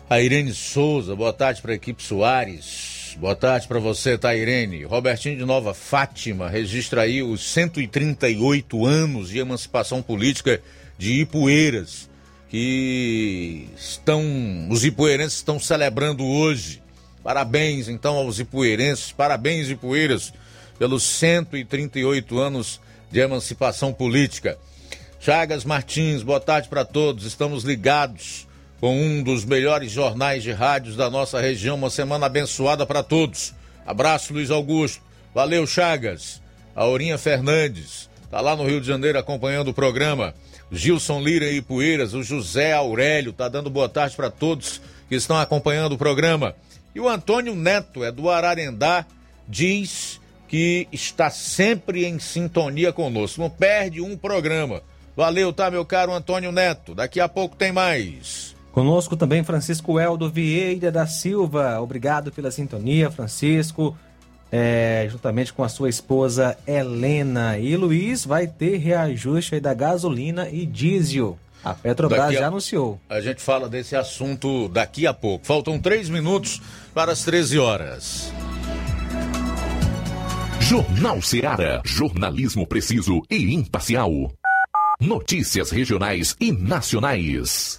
a Irene Souza, boa tarde para a equipe Soares. Boa tarde para você, tá, Irene? Robertinho de Nova Fátima registra aí os 138 anos de emancipação política de Ipueiras, que estão, os ipueirenses estão celebrando hoje. Parabéns, então, aos ipueirenses, parabéns, Ipueiras, pelos 138 anos de emancipação política. Chagas Martins, boa tarde para todos. Estamos ligados com um dos melhores jornais de rádios da nossa região. Uma semana abençoada para todos. Abraço, Luiz Augusto. Valeu, Chagas. Aurinha Fernandes está lá no Rio de Janeiro acompanhando o programa. Gilson Lira e Poeiras, o José Aurélio está dando boa tarde para todos que estão acompanhando o programa. E o Antônio Neto, é do Ararendá, diz que está sempre em sintonia conosco. Não perde um programa. Valeu, tá, meu caro Antônio Neto? Daqui a pouco tem mais.
Conosco também Francisco Eldo Vieira da Silva. Obrigado pela sintonia, Francisco. É, juntamente com a sua esposa Helena. E Luiz vai ter reajuste aí da gasolina e diesel. A Petrobras
a-
já anunciou.
A gente fala desse assunto daqui a pouco. Faltam três minutos para as 13 horas.
Jornal Seara. Jornalismo preciso e imparcial. Notícias regionais e nacionais.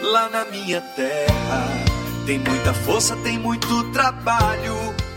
Lá na minha terra tem muita força, tem muito trabalho.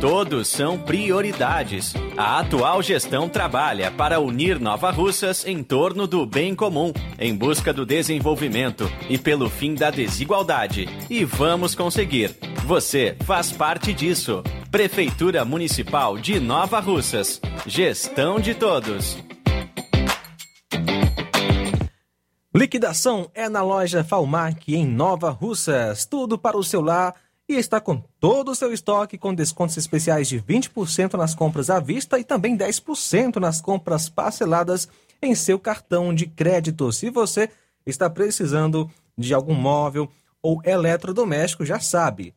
Todos são prioridades. A atual gestão trabalha para unir Nova Russas em torno do bem comum, em busca do desenvolvimento e pelo fim da desigualdade. E vamos conseguir. Você faz parte disso. Prefeitura Municipal de Nova Russas. Gestão de todos.
Liquidação é na loja Falmac em Nova Russas. Tudo para o seu lar e está com todo o seu estoque com descontos especiais de 20% nas compras à vista e também 10% nas compras parceladas em seu cartão de crédito. Se você está precisando de algum móvel ou eletrodoméstico, já sabe.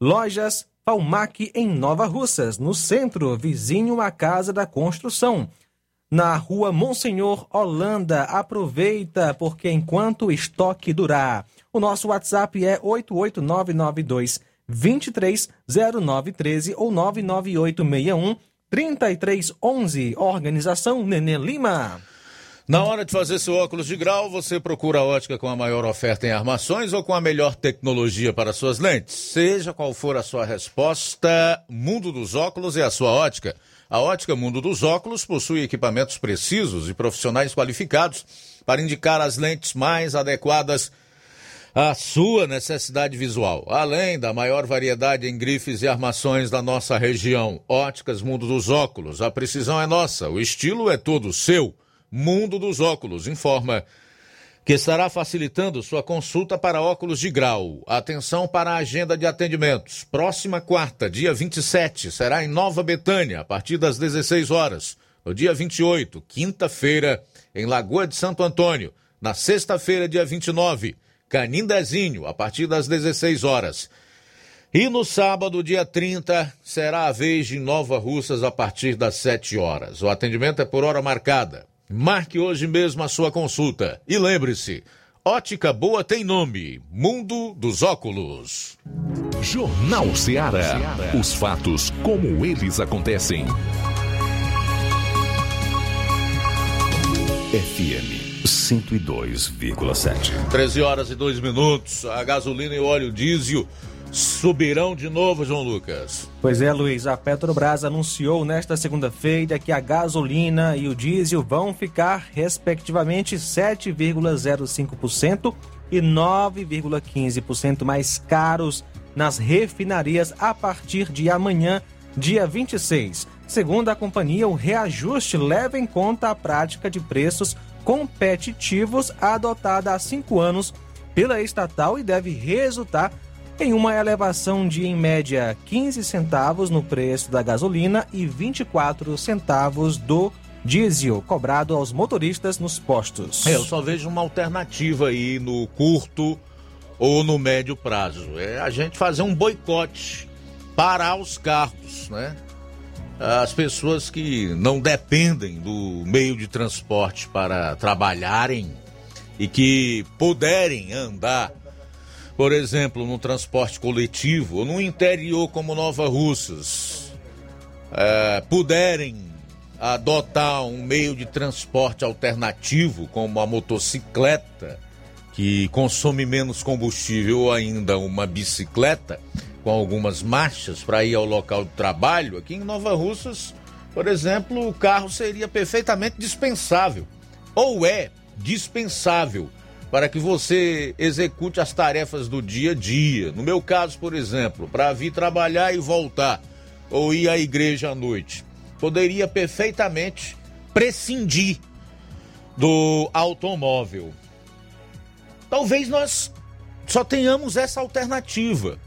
Lojas Falmac em Nova Russas, no centro, vizinho à Casa da Construção. Na rua Monsenhor Holanda, aproveita, porque enquanto o estoque durar. O nosso WhatsApp é 88992 230913 ou 99861 3311. Organização Nenê Lima.
Na hora de fazer seu óculos de grau, você procura a ótica com a maior oferta em armações ou com a melhor tecnologia para suas lentes? Seja qual for a sua resposta, Mundo dos Óculos é a sua ótica. A Ótica Mundo dos Óculos possui equipamentos precisos e profissionais qualificados para indicar as lentes mais adequadas à sua necessidade visual. Além da maior variedade em grifes e armações da nossa região, Óticas Mundo dos Óculos. A precisão é nossa, o estilo é todo seu. Mundo dos Óculos informa que estará facilitando sua consulta para óculos de grau. Atenção para a agenda de atendimentos. Próxima quarta, dia 27, será em Nova Betânia, a partir das 16 horas. No dia 28, quinta-feira, em Lagoa de Santo Antônio. Na sexta-feira, dia 29, Canindezinho, a partir das 16 horas. E no sábado, dia 30, será a vez de Nova Russas a partir das 7 horas. O atendimento é por hora marcada. Marque hoje mesmo a sua consulta. E lembre-se, ótica boa tem nome: Mundo dos Óculos.
Jornal Ceará. Os fatos como eles acontecem. FM 102,7.
13 horas e 2 minutos. A gasolina e o óleo diesel subirão de novo, João Lucas.
Pois é, Luiz. A Petrobras anunciou nesta segunda-feira que a gasolina e o diesel vão ficar, respectivamente, 7,05% e 9,15% mais caros nas refinarias a partir de amanhã, dia 26. Segundo a companhia, o reajuste leva em conta a prática de preços competitivos adotada há cinco anos pela estatal e deve resultar em uma elevação de, em média, 15 centavos no preço da gasolina e 24 centavos do diesel cobrado aos motoristas nos postos.
É, eu só vejo uma alternativa aí no curto ou no médio prazo. É a gente fazer um boicote, parar os carros, né? As pessoas que não dependem do meio de transporte para trabalharem e que puderem andar, por exemplo, no transporte coletivo ou no interior como Nova Russas, é, puderem adotar um meio de transporte alternativo como a motocicleta, que consome menos combustível ou ainda uma bicicleta com algumas marchas para ir ao local do trabalho, aqui em Nova Russas, por exemplo, o carro seria perfeitamente dispensável ou é dispensável para que você execute as tarefas do dia a dia. No meu caso, por exemplo, para vir trabalhar e voltar ou ir à igreja à noite, poderia perfeitamente prescindir do automóvel talvez nós só tenhamos essa alternativa.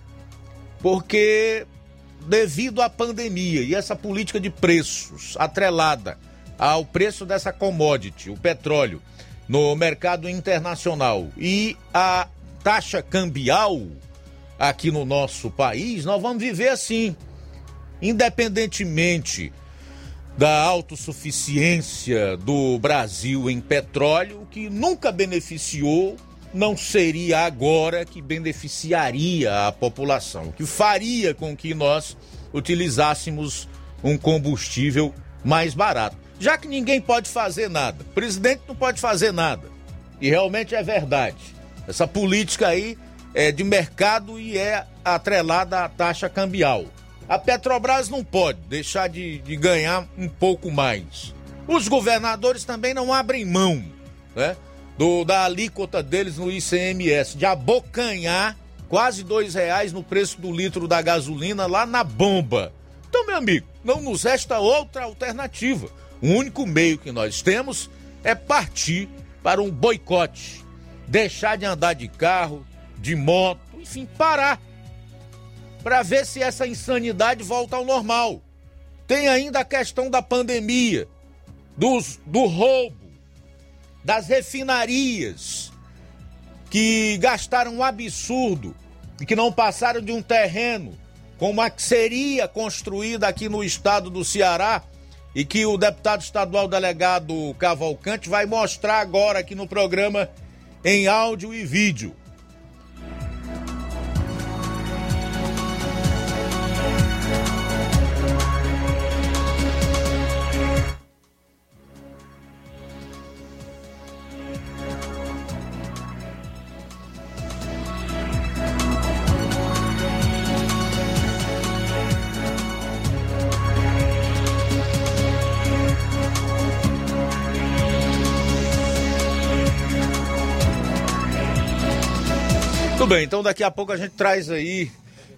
Porque devido à pandemia e essa política de preços atrelada ao preço dessa commodity, o petróleo, no mercado internacional e a taxa cambial aqui no nosso país, nós vamos viver assim, independentemente da autossuficiência do Brasil em petróleo, que nunca beneficiou não seria agora que beneficiaria a população, que faria com que nós utilizássemos um combustível mais barato. Já que ninguém pode fazer nada, o presidente não pode fazer nada. E realmente é verdade. Essa política aí é de mercado e é atrelada à taxa cambial. A Petrobras não pode deixar de, de ganhar um pouco mais. Os governadores também não abrem mão, né? Do, da alíquota deles no ICMS, de abocanhar quase dois reais no preço do litro da gasolina lá na bomba. Então, meu amigo, não nos resta outra alternativa. O único meio que nós temos é partir para um boicote. Deixar de andar de carro, de moto, enfim, parar. Para ver se essa insanidade volta ao normal. Tem ainda a questão da pandemia, dos, do roubo das refinarias que gastaram um absurdo e que não passaram de um terreno como a que seria construída aqui no estado do Ceará e que o deputado estadual delegado Cavalcante vai mostrar agora aqui no programa em áudio e vídeo. Bem, então daqui a pouco a gente traz aí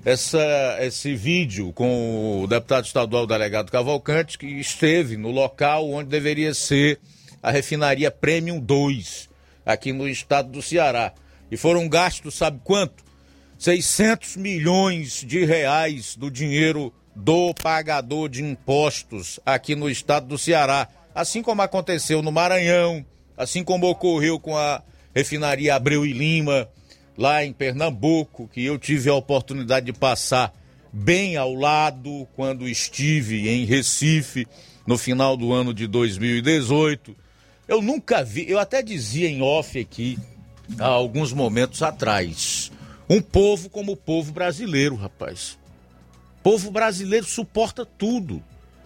essa, esse vídeo com o deputado estadual delegado Cavalcante, que esteve no local onde deveria ser a refinaria Premium 2, aqui no estado do Ceará. E foram gastos, sabe quanto? 600 milhões de reais do dinheiro do pagador de impostos aqui no estado do Ceará. Assim como aconteceu no Maranhão, assim como ocorreu com a refinaria Abreu e Lima, lá em Pernambuco, que eu tive a oportunidade de passar bem ao lado quando estive em Recife no final do ano de 2018. Eu nunca vi, eu até dizia em off aqui há alguns momentos atrás, um povo como o povo brasileiro, rapaz. Povo brasileiro suporta tudo.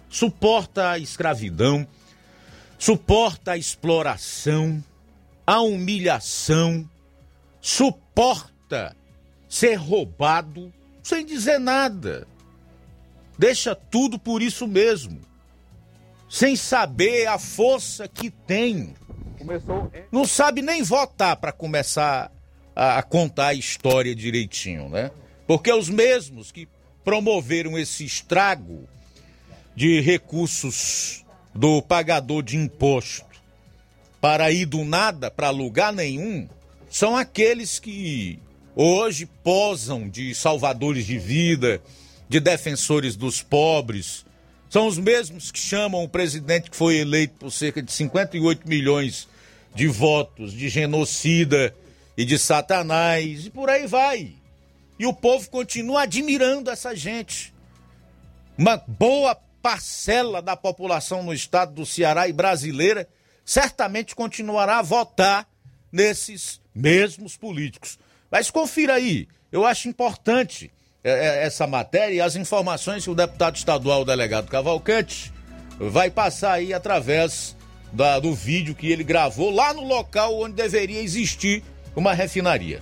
Suporta a escravidão, suporta a exploração, a humilhação, suporta ser roubado sem dizer nada. Deixa tudo por isso mesmo. Sem saber a força que tem. Começou... Não sabe nem votar para começar a, a contar a história direitinho, né? Porque os mesmos que promoveram esse estrago de recursos do pagador de imposto para ir do nada para lugar nenhum, são aqueles que hoje posam de salvadores de vida, de defensores dos pobres. São os mesmos que chamam o presidente que foi eleito por cerca de 58 milhões de votos de genocida e de satanás e por aí vai. E o povo continua admirando essa gente. Uma boa parcela da população no estado do Ceará e brasileira certamente continuará a votar nesses mesmos políticos. Mas confira aí, eu acho importante é, é, essa matéria e as informações que o deputado estadual, o delegado Cavalcante, vai passar aí através da, do vídeo que ele gravou lá no local onde deveria existir uma refinaria.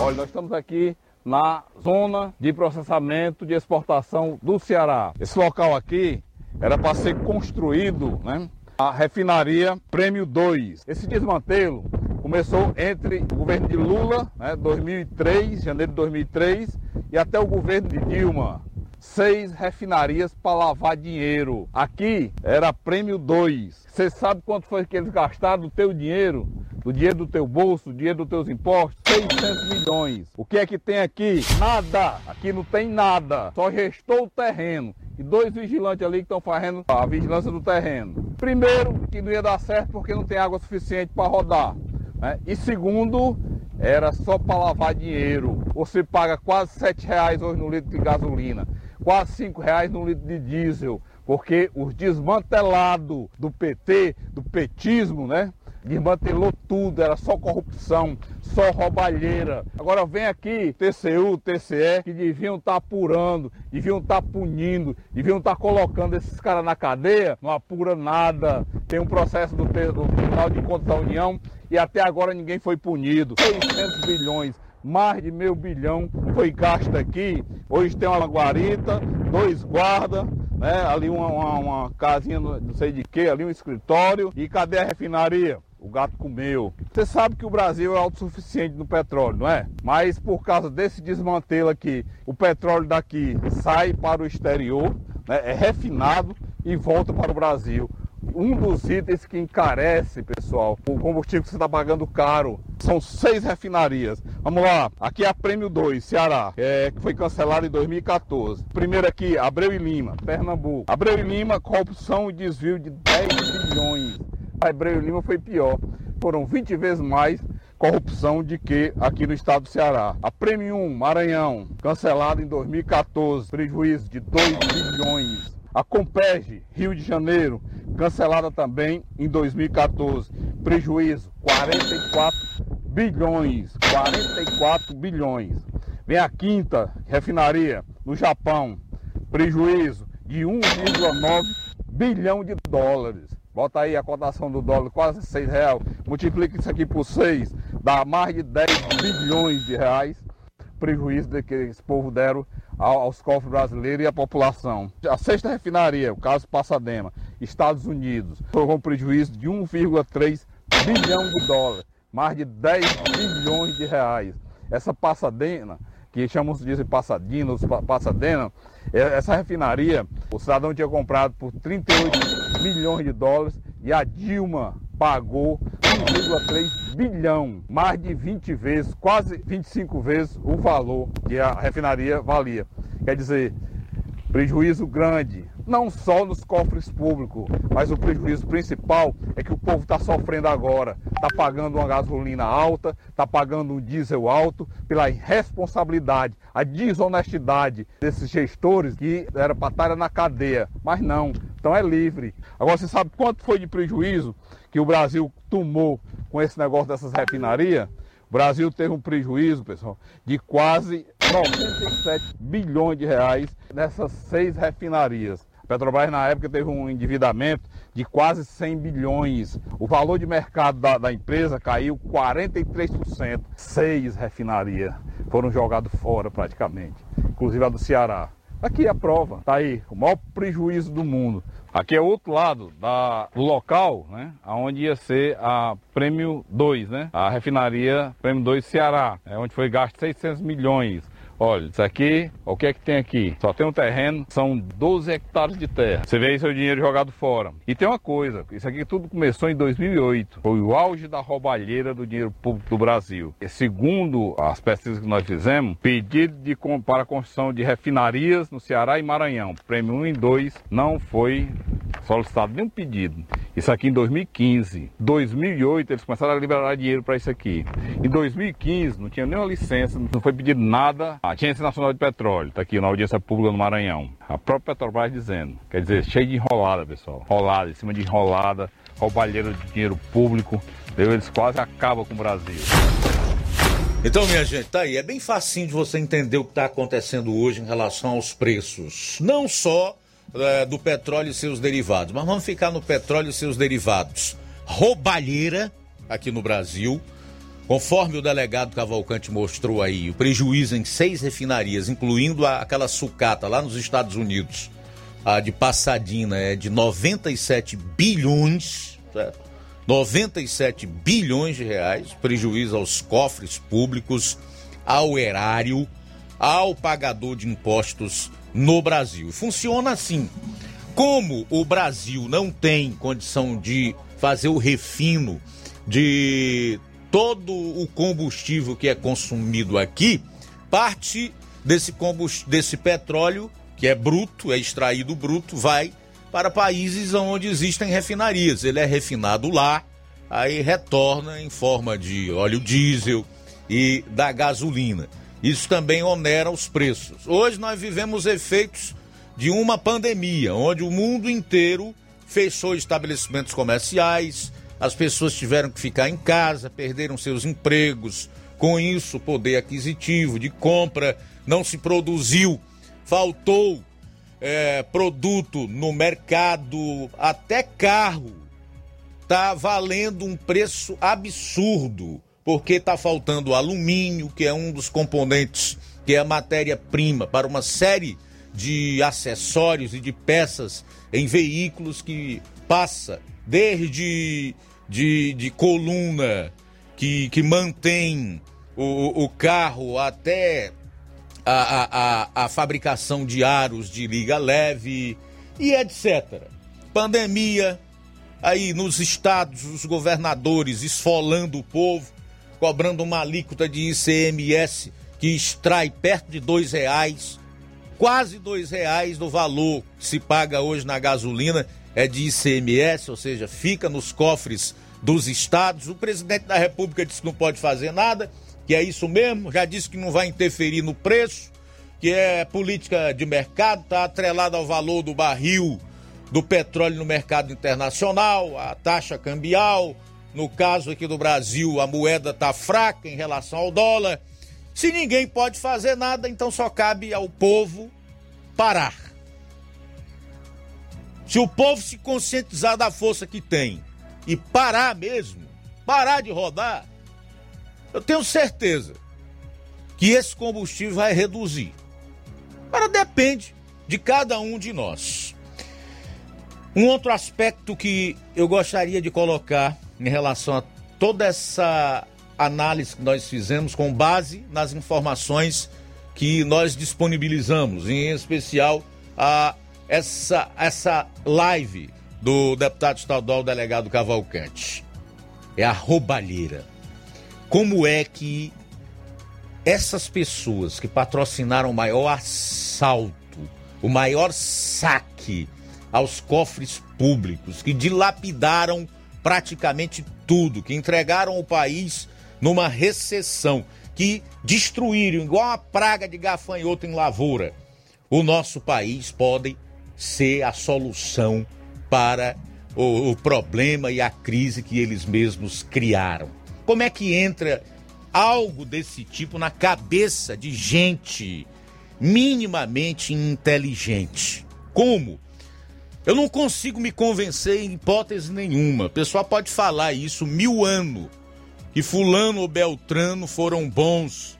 Olha, nós estamos aqui na zona de processamento de exportação do Ceará. Esse local aqui era para ser construído, né? A refinaria Prêmio 2. Esse desmantelo começou entre o governo de Lula, né, 2003, janeiro de 2003, e até o governo de Dilma. Seis refinarias para lavar dinheiro. Aqui era Prêmio 2. Você sabe quanto foi que eles gastaram do teu dinheiro? Do dinheiro do teu bolso, do dinheiro dos teus impostos? 600 milhões. O que é que tem aqui? Nada. Aqui não tem nada. Só restou o terreno e dois vigilantes ali que estão fazendo a vigilância do terreno. Primeiro, que não ia dar certo porque não tem água suficiente para rodar. Né? E segundo, era só para lavar dinheiro. Você paga quase sete reais hoje no litro de gasolina, quase cinco reais no litro de diesel, porque os desmantelados do PT, do petismo, né? Desmantelou tudo, era só corrupção, só roubalheira. Agora vem aqui TCU, TCE, que deviam estar tá apurando, deviam estar tá punindo, deviam estar tá colocando esses caras na cadeia, não apura nada. Tem um processo do, do Tribunal de Contas da União e até agora ninguém foi punido. 600 bilhões mais de meio bilhão foi gasto aqui. Hoje tem uma guarita, dois guardas, né? ali uma, uma, uma casinha, não sei de que, ali um escritório. E cadê a refinaria? O gato comeu. Você sabe que o Brasil é autossuficiente no petróleo, não é? Mas por causa desse desmantelo aqui, o petróleo daqui sai para o exterior, né? é refinado e volta para o Brasil. Um dos itens que encarece, pessoal, o combustível que você está pagando caro, são seis refinarias. Vamos lá, aqui é a Prêmio 2, Ceará, é, que foi cancelada em 2014. Primeiro aqui, Abreu e Lima, Pernambuco. Abreu e Lima, corrupção e desvio de 10 bilhões. A Hebreu Lima foi pior. Foram 20 vezes mais corrupção de que aqui no estado do Ceará. A Premium Maranhão, cancelada em 2014, prejuízo de 2 bilhões. A Compege Rio de Janeiro, cancelada também em 2014, prejuízo 44 bilhões, 44 bilhões. Vem a quinta refinaria no Japão, prejuízo de 1,9 bilhão de dólares. Bota aí a cotação do dólar, quase 6 reais. Multiplica isso aqui por 6, dá mais de 10 bilhões de reais. Prejuízo que esse povo deram aos cofres brasileiros e à população. A sexta refinaria, o caso Passadema, Estados Unidos, foi um prejuízo de 1,3 bilhão de dólares, mais de 10 bilhões de reais. Essa Passadena, que chamamos de Passadina, Passadena, é, essa refinaria, o cidadão tinha comprado por 38 milhões de dólares e a Dilma pagou 1,3 bilhão, mais de 20 vezes, quase 25 vezes o valor que a refinaria valia. Quer dizer, prejuízo grande, não só nos cofres públicos, mas o prejuízo principal é que o povo está sofrendo agora. Está pagando uma gasolina alta, está pagando um diesel alto pela irresponsabilidade, a desonestidade desses gestores que era estar na cadeia, mas não, então é livre. Agora você sabe quanto foi de prejuízo que o Brasil tomou com esse negócio dessas refinarias? O Brasil teve um prejuízo, pessoal, de quase 97 bilhões de reais nessas seis refinarias. Petrobras, na época, teve um endividamento de quase 100 bilhões. O valor de mercado da, da empresa caiu 43%. Seis refinarias foram jogadas fora, praticamente, inclusive a do Ceará. Aqui é a prova, tá aí, o maior prejuízo do mundo. Aqui é outro lado da, do local, né? Onde ia ser a Prêmio 2, né? A refinaria Prêmio 2 Ceará, é onde foi gasto 600 milhões. Olha, isso aqui, o que é que tem aqui? Só tem um terreno, são 12 hectares de terra. Você vê aí seu dinheiro jogado fora. E tem uma coisa, isso aqui tudo começou em 2008. Foi o auge da roubalheira do dinheiro público do Brasil. E segundo as pesquisas que nós fizemos, pedido de, para a construção de refinarias no Ceará e Maranhão, prêmio 1 e 2, não foi solicitado nenhum pedido. Isso aqui em 2015. 2008 eles começaram a liberar dinheiro para isso aqui. Em 2015 não tinha nenhuma licença, não foi pedido nada. A Agência Nacional de Petróleo, está aqui na audiência pública no Maranhão. A própria Petrobras dizendo. Quer dizer, cheio de enrolada, pessoal. Enrolada, em cima de enrolada, roubalheira de dinheiro público. Eles quase acabam com o Brasil.
Então, minha gente, tá aí. É bem facinho de você entender o que está acontecendo hoje em relação aos preços. Não só é, do petróleo e seus derivados, mas vamos ficar no petróleo e seus derivados. Roubalheira aqui no Brasil. Conforme o delegado Cavalcante mostrou aí, o prejuízo em seis refinarias, incluindo a, aquela sucata lá nos Estados Unidos, a de Passadina, é de 97 bilhões, certo? 97 bilhões de reais, prejuízo aos cofres públicos, ao erário, ao pagador de impostos no Brasil. Funciona assim. Como o Brasil não tem condição de fazer o refino de todo o combustível que é consumido aqui, parte desse, desse petróleo, que é bruto, é extraído bruto, vai para países onde existem refinarias. Ele é refinado lá, aí retorna em forma de óleo diesel e da gasolina. Isso também onera os preços. Hoje nós vivemos efeitos de uma pandemia, onde o mundo inteiro fechou estabelecimentos comerciais, as pessoas tiveram que ficar em casa, perderam seus empregos, com isso, o poder aquisitivo de compra não se produziu, faltou é, produto no mercado, até carro. Está valendo um preço absurdo, porque está faltando alumínio, que é um dos componentes, que é a matéria-prima para uma série de acessórios e de peças em veículos que passa desde de, de coluna que, que mantém o, o carro até a, a, a fabricação de aros de liga leve e etc. Pandemia, aí nos estados, os governadores esfolando o povo, cobrando uma alíquota de ICMS que extrai perto de dois reais, quase dois reais do valor que se paga hoje na gasolina é de ICMS, ou seja, fica nos cofres dos estados. O presidente da República disse que não pode fazer nada, que é isso mesmo, já disse que não vai interferir no preço, que é política de mercado, está atrelado ao valor do barril do petróleo no mercado internacional, a taxa cambial. No caso aqui do Brasil, a moeda está fraca em relação ao dólar. Se ninguém pode fazer nada, então só cabe ao povo parar. Se o povo se conscientizar da força que tem e parar mesmo, parar de rodar, eu tenho certeza que esse combustível vai reduzir. Agora depende de cada um de nós. Um outro aspecto que eu gostaria de colocar em relação a toda essa análise que nós fizemos com base nas informações que nós disponibilizamos, em especial a essa, essa live do deputado estadual delegado Cavalcante. É a roubalheira. Como é que essas pessoas que patrocinaram o maior assalto, o maior saque aos cofres públicos, que dilapidaram praticamente tudo, que entregaram o país numa recessão, que destruíram, igual uma praga de gafanhoto em lavoura, o nosso país, podem ser a solução para o, o problema e a crise que eles mesmos criaram. Como é que entra algo desse tipo na cabeça de gente minimamente inteligente? Como? Eu não consigo me convencer em hipótese nenhuma. O pessoal pode falar isso mil anos. Que fulano ou Beltrano foram bons.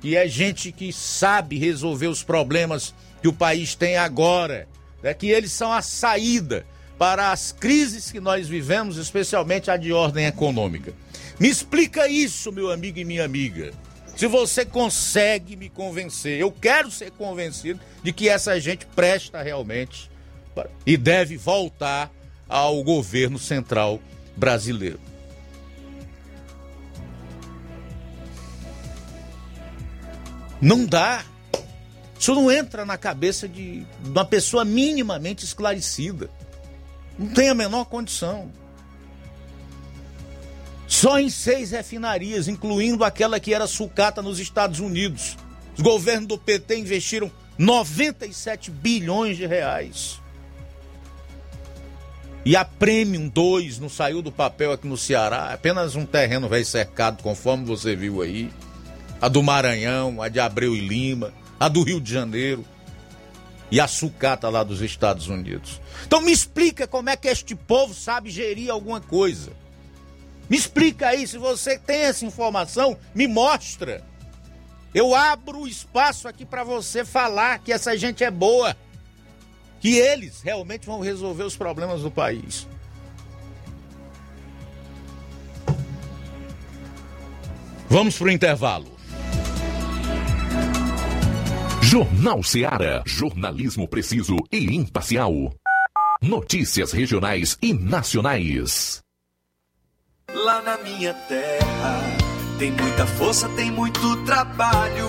Que é gente que sabe resolver os problemas que o país tem agora é que eles são a saída para as crises que nós vivemos, especialmente a de ordem econômica. Me explica isso, meu amigo e minha amiga. se você consegue me convencer. Eu quero ser convencido de que essa gente presta realmente e deve voltar ao governo central brasileiro. Não dá. Isso não entra na cabeça de uma pessoa minimamente esclarecida. Não tem a menor condição. Só em seis refinarias, incluindo aquela que era sucata nos Estados Unidos, os governos do PT investiram 97 bilhões de reais. E a Premium 2 não saiu do papel aqui no Ceará, apenas um terreno velho cercado, conforme você viu aí. A do Maranhão, a de Abreu e Lima, a do Rio de Janeiro e a sucata lá dos Estados Unidos. Então me explica como é que este povo sabe gerir alguma coisa. Me explica aí, se você tem essa informação, me mostra. Eu abro o espaço aqui para você falar que essa gente é boa que eles realmente vão resolver os problemas do país. Vamos para o intervalo.
Jornal Seara. Jornalismo preciso e imparcial. Notícias regionais e nacionais.
Lá na minha terra tem muita força, tem muito trabalho.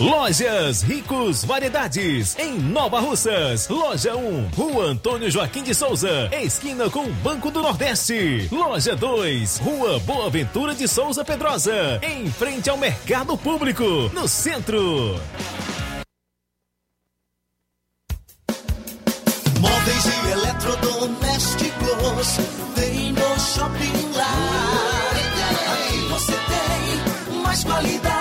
Lojas Ricos Variedades, em Nova Russas. Loja 1, Rua Antônio Joaquim de Souza, esquina com Banco do Nordeste. Loja 2, Rua Boa Ventura de Souza Pedrosa, em frente ao Mercado Público, no centro.
Móveis e eletrodomésticos tem no Shopping Lar. Aqui você tem mais qualidade,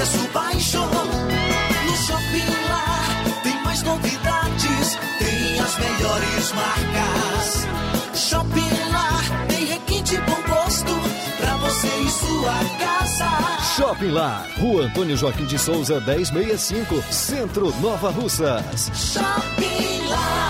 preço baixo. No Shopping Lar tem mais novidades, tem as melhores marcas. Shopping Lar tem requinte bom gosto pra você e sua casa.
Shopping Lá, Rua Antônio Joaquim de Souza, 1065, Centro Nova Russas.
Shopping Lar.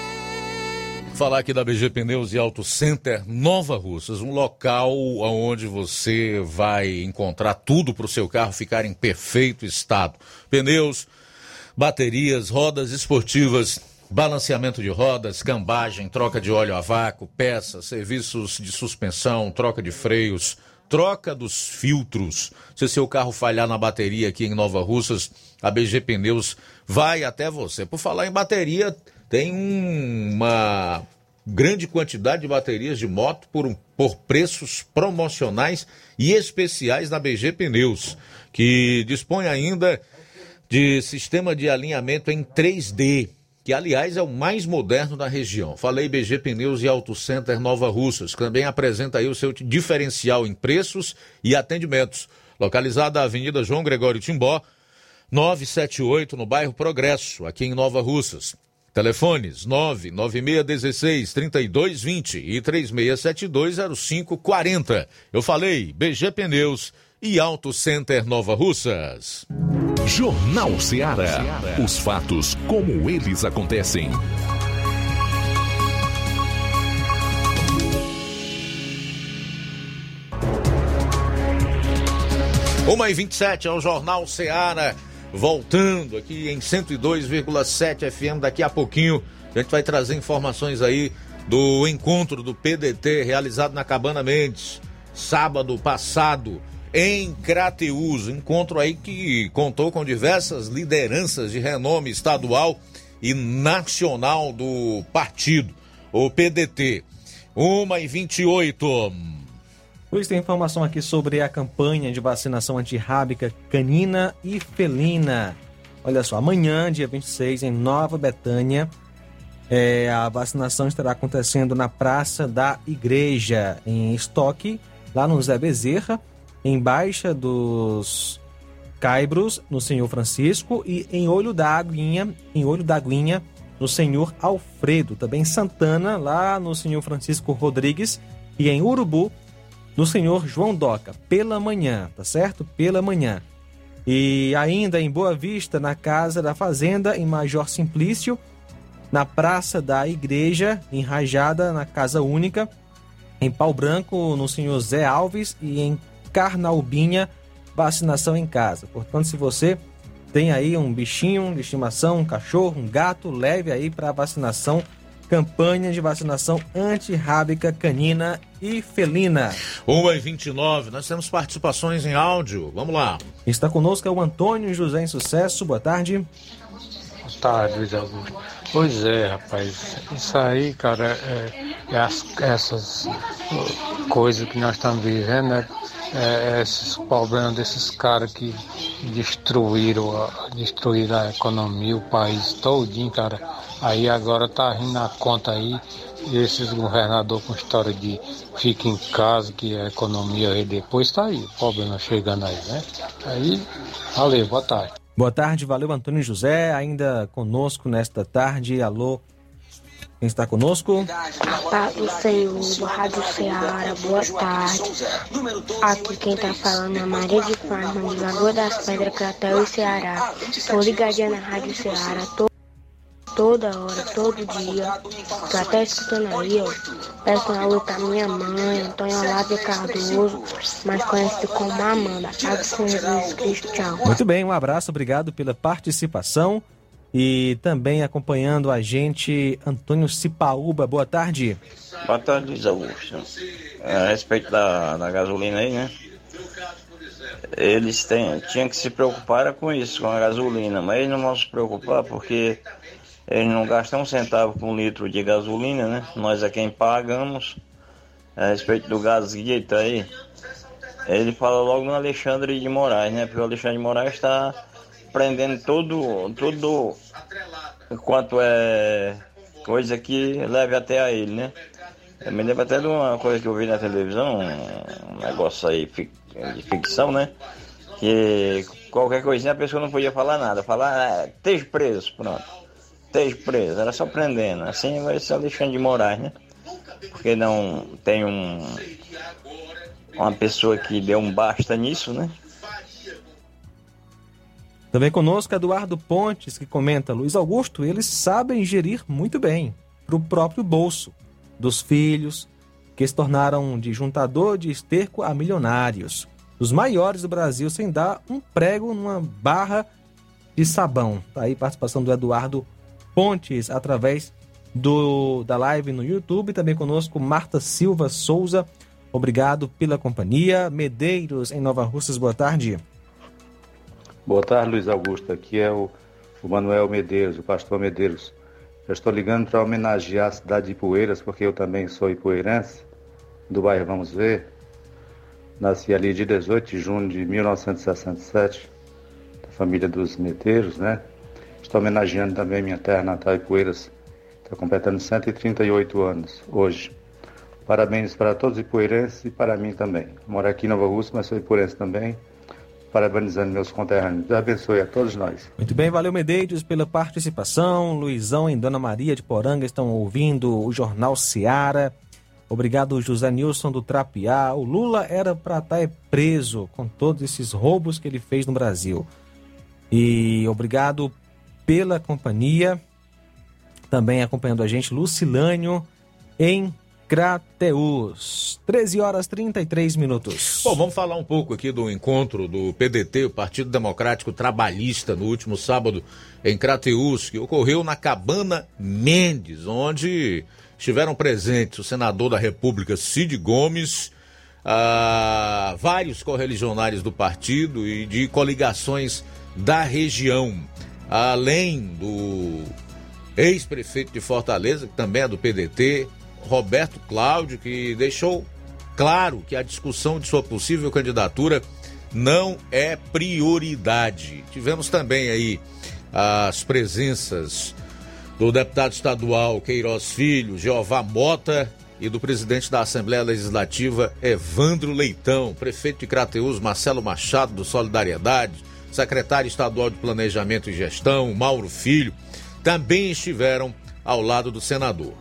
Falar aqui da BG Pneus e Auto Center Nova Russas, um local onde você vai encontrar tudo para o seu carro ficar em perfeito estado. Pneus, baterias, rodas esportivas, balanceamento de rodas, cambagem, troca de óleo a vácuo, peças, serviços de suspensão, troca de freios, troca dos filtros. Se seu carro falhar na bateria aqui em Nova Russas, a BG Pneus vai até você. Por falar em bateria, tem um- uma grande quantidade de baterias de moto por, por preços promocionais e especiais na BG Pneus, que dispõe ainda de sistema de alinhamento em 3D, que aliás é o mais moderno da região. Falei BG Pneus e Auto Center Nova Russas, que também apresenta aí o seu diferencial em preços e atendimentos. Localizada na Avenida João Gregório Timbó, 978, no bairro Progresso, aqui em Nova Russas. Telefones 99616 3220 e 36720540. Eu falei BG Pneus e Auto Center Nova Russas.
Jornal Ceará. Os fatos como eles acontecem.
Uma e 27 é o Jornal Seara, voltando aqui em 102,7 FM. Daqui a pouquinho a gente vai trazer informações aí do encontro do PDT realizado na Cabana Mendes, sábado passado, em Crateus. Encontro aí que contou com diversas lideranças de renome estadual e nacional do partido, o PDT. Uma e 28.
Luiz, tem informação aqui sobre a campanha de vacinação antirrábica canina e felina. Olha só, amanhã, dia 26, em Nova Betânia, é, a vacinação estará acontecendo na Praça da Igreja, em estoque, lá no Zé Bezerra, em Baixa dos Caibros, no Senhor Francisco, e em Olho da Aguinha, em Olho da Aguinha, no Senhor Alfredo. Também Santana, lá no Senhor Francisco Rodrigues, e em Urubu, no senhor João Doca, pela manhã, tá certo? Pela manhã. E ainda em Boa Vista, na Casa da Fazenda, em Major Simplício, na Praça da Igreja, em Rajada, na Casa Única, em Pau Branco, no Senhor Zé Alves e em Carnaubinha, vacinação em casa. Portanto, se você tem aí um bichinho de estimação, um cachorro, um gato, leve aí para vacinação campanha de vacinação antirrábica canina e felina.
1 e 29 nós temos participações em áudio. Vamos lá.
Está conosco é o Antônio José em Sucesso. Boa tarde.
Boa tarde, Luiz Augusto. Pois é, rapaz. Isso aí, cara, é, é as, essas coisas que nós estamos vivendo, né? É, esses problemas desses caras que destruíram a, destruíram a economia, o país todinho, cara Aí agora tá rindo a conta aí, esses governadores com história de fica em casa, que a economia aí depois tá aí, o problema chegando aí, né? Aí, valeu, boa tarde.
Boa tarde, valeu Antônio José, ainda conosco nesta tarde. Alô, quem está conosco?
Paz do Senhor, do Rádio Ceará, boa tarde. Aqui quem está falando é Maria de Farma, de Lagoa das Pedras, Cratel e Ceará. Tô ligadinha na Rádio Ceará, tô toda hora, todo dia. Tô até escutando aí, ó. Luta à minha mãe, Antônio Olávio Cardoso, mais conhecido como Amanda. Senhor Jesus Cristo, tchau.
Muito bem, um abraço, obrigado pela participação. E também acompanhando a gente, Antônio Cipaúba. Boa tarde.
Boa tarde, Luiz Augusto. A respeito da, da gasolina aí, né? Eles têm, tinham que se preocupar com isso, com a gasolina, mas eles não vão se preocupar porque eles não gastam um centavo por litro de gasolina, né? Nós é quem pagamos. A respeito do gás guito aí, ele fala logo no Alexandre de Moraes, né? Porque o Alexandre de Moraes está prendendo tudo, tudo quanto é coisa que leve até a ele, né? Eu me lembro até de uma coisa que eu vi na televisão, um negócio aí de ficção, né? Que qualquer coisinha a pessoa não podia falar nada, falar, ah, esteja preso, pronto esteja preso, era só prendendo. Assim vai ser Alexandre de Moraes, né? Porque não tem um uma pessoa que deu um basta nisso, né?
Também conosco Eduardo Pontes, que comenta: Luiz Augusto, eles sabem gerir muito bem para o próprio bolso dos filhos, que se tornaram de juntador de esterco a milionários, os maiores do Brasil, sem dar um prego numa barra de sabão. Tá aí participação do Eduardo Pontes através do, da live no YouTube. Também conosco Marta Silva Souza. Obrigado pela companhia. Medeiros, em Nova Russas, boa tarde.
Boa tarde, Luiz Augusto. Aqui é o, o Manuel Medeiros, o pastor Medeiros. Eu estou ligando para homenagear a cidade de Poeiras, porque eu também sou ipueirense, do bairro Vamos Ver. Nasci ali de 18 de junho de 1967, da família dos Medeiros, né? Estou homenageando também minha terra natal Ipueiras. Está completando 138 anos hoje. Parabéns para todos os ipueirenses e para mim também. Moro aqui em Nova Rússia, mas sou ipueirense também. Parabenizando meus conterrâneos. Deus abençoe a todos nós.
Muito bem, valeu Medeiros pela participação. Luizão e Dona Maria de Poranga estão ouvindo o Jornal Seara. Obrigado, José Nilson do Trapiá. O Lula era para estar tá preso com todos esses roubos que ele fez no Brasil. E obrigado pela companhia. Também acompanhando a gente, Lucilânio, em Crateus. 13 horas 33 minutos.
Bom, vamos falar um pouco aqui do encontro do PDT, o Partido Democrático Trabalhista, no último sábado em Crateus, que ocorreu na Cabana Mendes, onde estiveram presentes o senador da República Cid Gomes, ah, vários correligionários do partido e de coligações da região além do ex-prefeito de Fortaleza, que também é do PDT, Roberto Cláudio, que deixou claro que a discussão de sua possível candidatura não é prioridade. Tivemos também aí as presenças do deputado estadual Queiroz Filho, Jeová Mota e do presidente da Assembleia Legislativa, Evandro Leitão, prefeito de Crateus, Marcelo Machado, do Solidariedade, secretário estadual de Planejamento e Gestão, Mauro Filho, também estiveram ao lado do senador.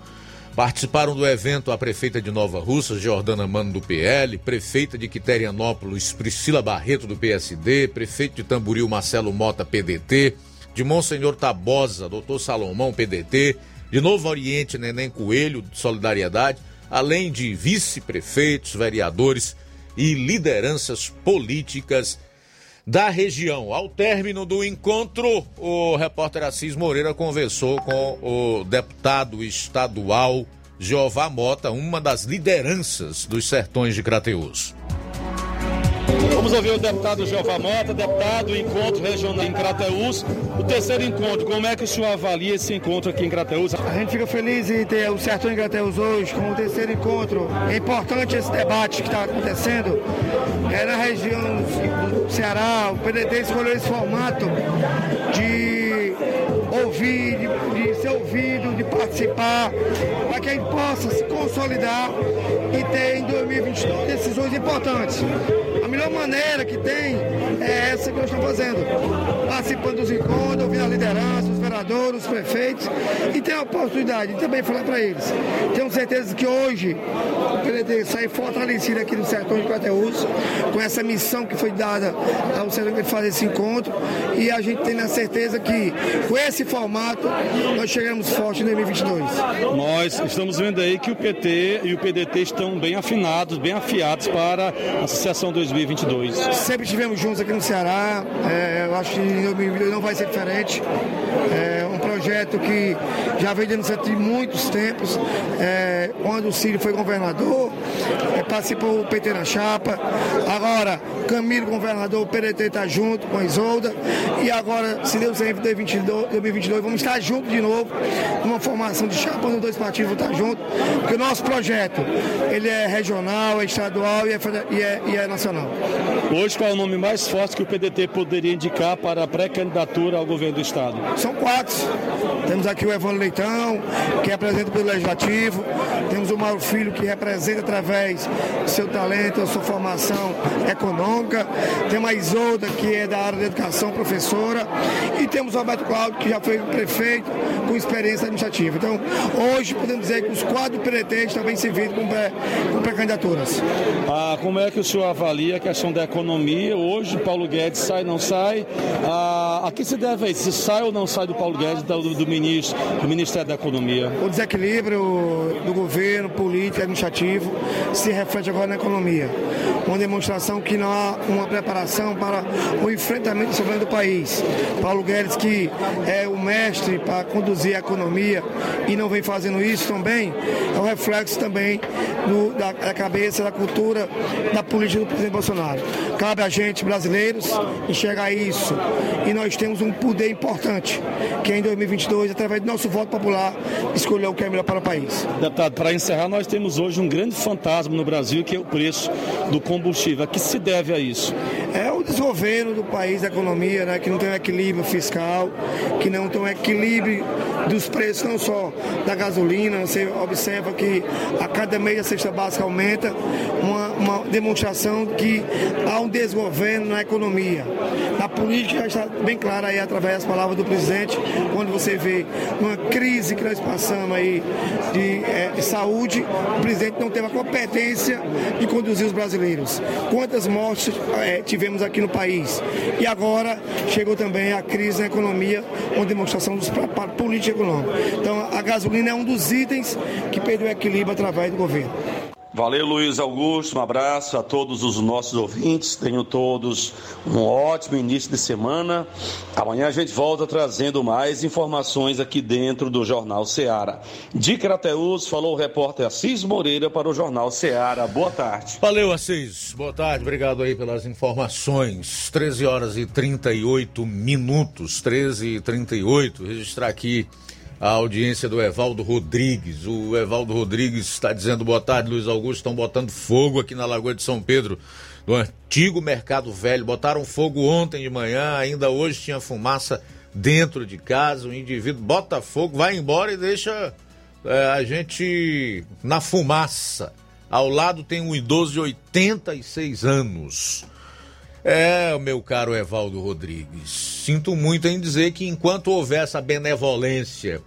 Participaram do evento a prefeita de Nova Russa, Jordana Mano, do PL, prefeita de Quiterianópolis, Priscila Barreto, do PSD, prefeito de Tamboril, Marcelo Mota, PDT, de Monsenhor Tabosa, doutor Salomão, PDT, de Novo Oriente, Neném Coelho, de Solidariedade, além de vice-prefeitos, vereadores e lideranças políticas da região. Ao término do encontro, o repórter Assis Moreira conversou com o deputado estadual Jeová Mota, uma das lideranças dos sertões de Crateus.
Vamos ouvir o deputado Jeová Mota, deputado Encontro Regional em Crateús. O terceiro encontro, como é que o senhor avalia esse encontro aqui em Crateús?
A gente fica feliz em ter o Sertão em Crateús hoje como o terceiro encontro. É importante esse debate que está acontecendo. É na região do Ceará, o PDT escolheu esse formato de ouvir, de, de ser ouvido, de participar, para que a gente possa se consolidar e ter em 2022 decisões importantes. A melhor maneira que tem é essa que nós estamos fazendo. Participando dos encontros, ouvindo a liderança, os vereadores, os prefeitos, e ter a oportunidade de também falar para eles. Tenho certeza que hoje o PDT sai fortalecido aqui no sertão de Crateús, com essa missão que foi dada ao sertão de fazer esse encontro, e a gente tem a certeza que com esse formato nós chegamos forte em 2022.
Nós estamos vendo aí que o PT e o PDT estão bem afinados, bem afiados para a Associação 2022.
Sempre estivemos juntos aqui no Ceará, é, eu acho que em 2022 não vai ser diferente. É um projeto que já vem certo de muitos tempos. É, quando o Círio foi governador, é, participou o PT na chapa. Agora, Camilo governador, o PDT está junto com a Isolda. E agora, se Deus quiser, em 2022, 2022 vamos estar juntos de novo, numa formação de chapa, os dois partidos vão estar juntos. Porque o nosso projeto, ele é regional, é estadual e é, e é, e é nacional.
Hoje, qual é o nome mais forte que o PDT poderia indicar para a pré-candidatura ao governo do Estado?
São quatro. Temos aqui o Evandro Leitão, que representa pelo Legislativo. Temos o Mauro Filho, que representa através do seu talento, a sua formação econômica. Temos a Isolda, que é da área da educação, professora. E temos o Roberto Cláudio, que já foi prefeito com experiência administrativa. Então, hoje podemos dizer que os quatro PDT estão bem servidos com pré-candidaturas.
Ah, como é que o senhor avalia a questão da economia? Hoje, Paulo Guedes sai, não sai? Ah, a que se deve a isso? Se sai ou não sai do Paulo Guedes, do, do, ministro, do Ministério da Economia?
O desequilíbrio do governo político e administrativo se reflete agora na economia. Uma demonstração que não há uma preparação para o enfrentamento do do país. Paulo Guedes, que é o mestre para conduzir a economia e não vem fazendo isso também, é um reflexo também do, da, da cabeça, da cultura, da política do presidente Bolsonaro. Cabe a gente, brasileiros, enxergar isso. E nós temos um poder importante, que é em 2022, através do nosso voto popular, escolher o que é melhor para o país.
Deputado, para encerrar, nós temos hoje um grande fantasma no Brasil, que é o preço do combustível. A que se deve a isso?
É desgoverno do país, da economia, né, que não tem um equilíbrio fiscal, que não tem um equilíbrio dos preços, não só da gasolina, você observa que a cada mês a cesta básica aumenta, uma, uma demonstração que há um desgoverno na economia. A política está bem clara aí através das palavras do presidente, quando você vê uma crise que nós passamos aí de, é, de saúde, o presidente não teve a competência de conduzir os brasileiros. Quantas mortes é, tivemos aqui no país? E agora chegou também a crise na economia, uma demonstração dos política econômica. Então a gasolina é um dos itens que perdeu o equilíbrio através do governo.
Valeu, Luiz Augusto. Um abraço a todos os nossos ouvintes. Tenham todos um ótimo início de semana. Amanhã a gente volta trazendo mais informações aqui dentro do Jornal Seara. De Crateus, falou o repórter Assis Moreira para o Jornal Seara. Boa tarde.
Valeu, Assis. Boa tarde. Obrigado aí pelas informações. 13 horas e 38 minutos. 13 e 38. Registrar aqui a audiência do Evaldo Rodrigues. O Evaldo Rodrigues está dizendo boa tarde, Luiz Augusto. Estão botando fogo aqui na Lagoa de São Pedro, no antigo Mercado Velho. Botaram fogo ontem de manhã, ainda hoje tinha fumaça dentro de casa. O indivíduo bota fogo, vai embora e deixa é, a gente na fumaça. Ao lado tem um idoso de 86 anos. É, meu caro Evaldo Rodrigues, sinto muito em dizer que enquanto houver essa benevolência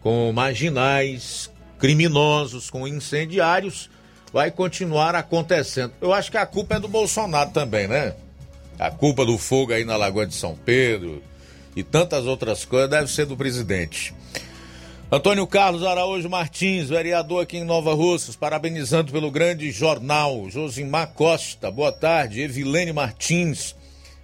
com marginais, criminosos, com incendiários, vai continuar acontecendo. Eu acho que a culpa é do Bolsonaro também, né? A culpa do fogo aí na Lagoa de São Pedro e tantas outras coisas deve ser do presidente. Antônio Carlos Araújo Martins, vereador aqui em Nova Russas, parabenizando pelo grande jornal. Josimar Costa, boa tarde. Evilene Martins,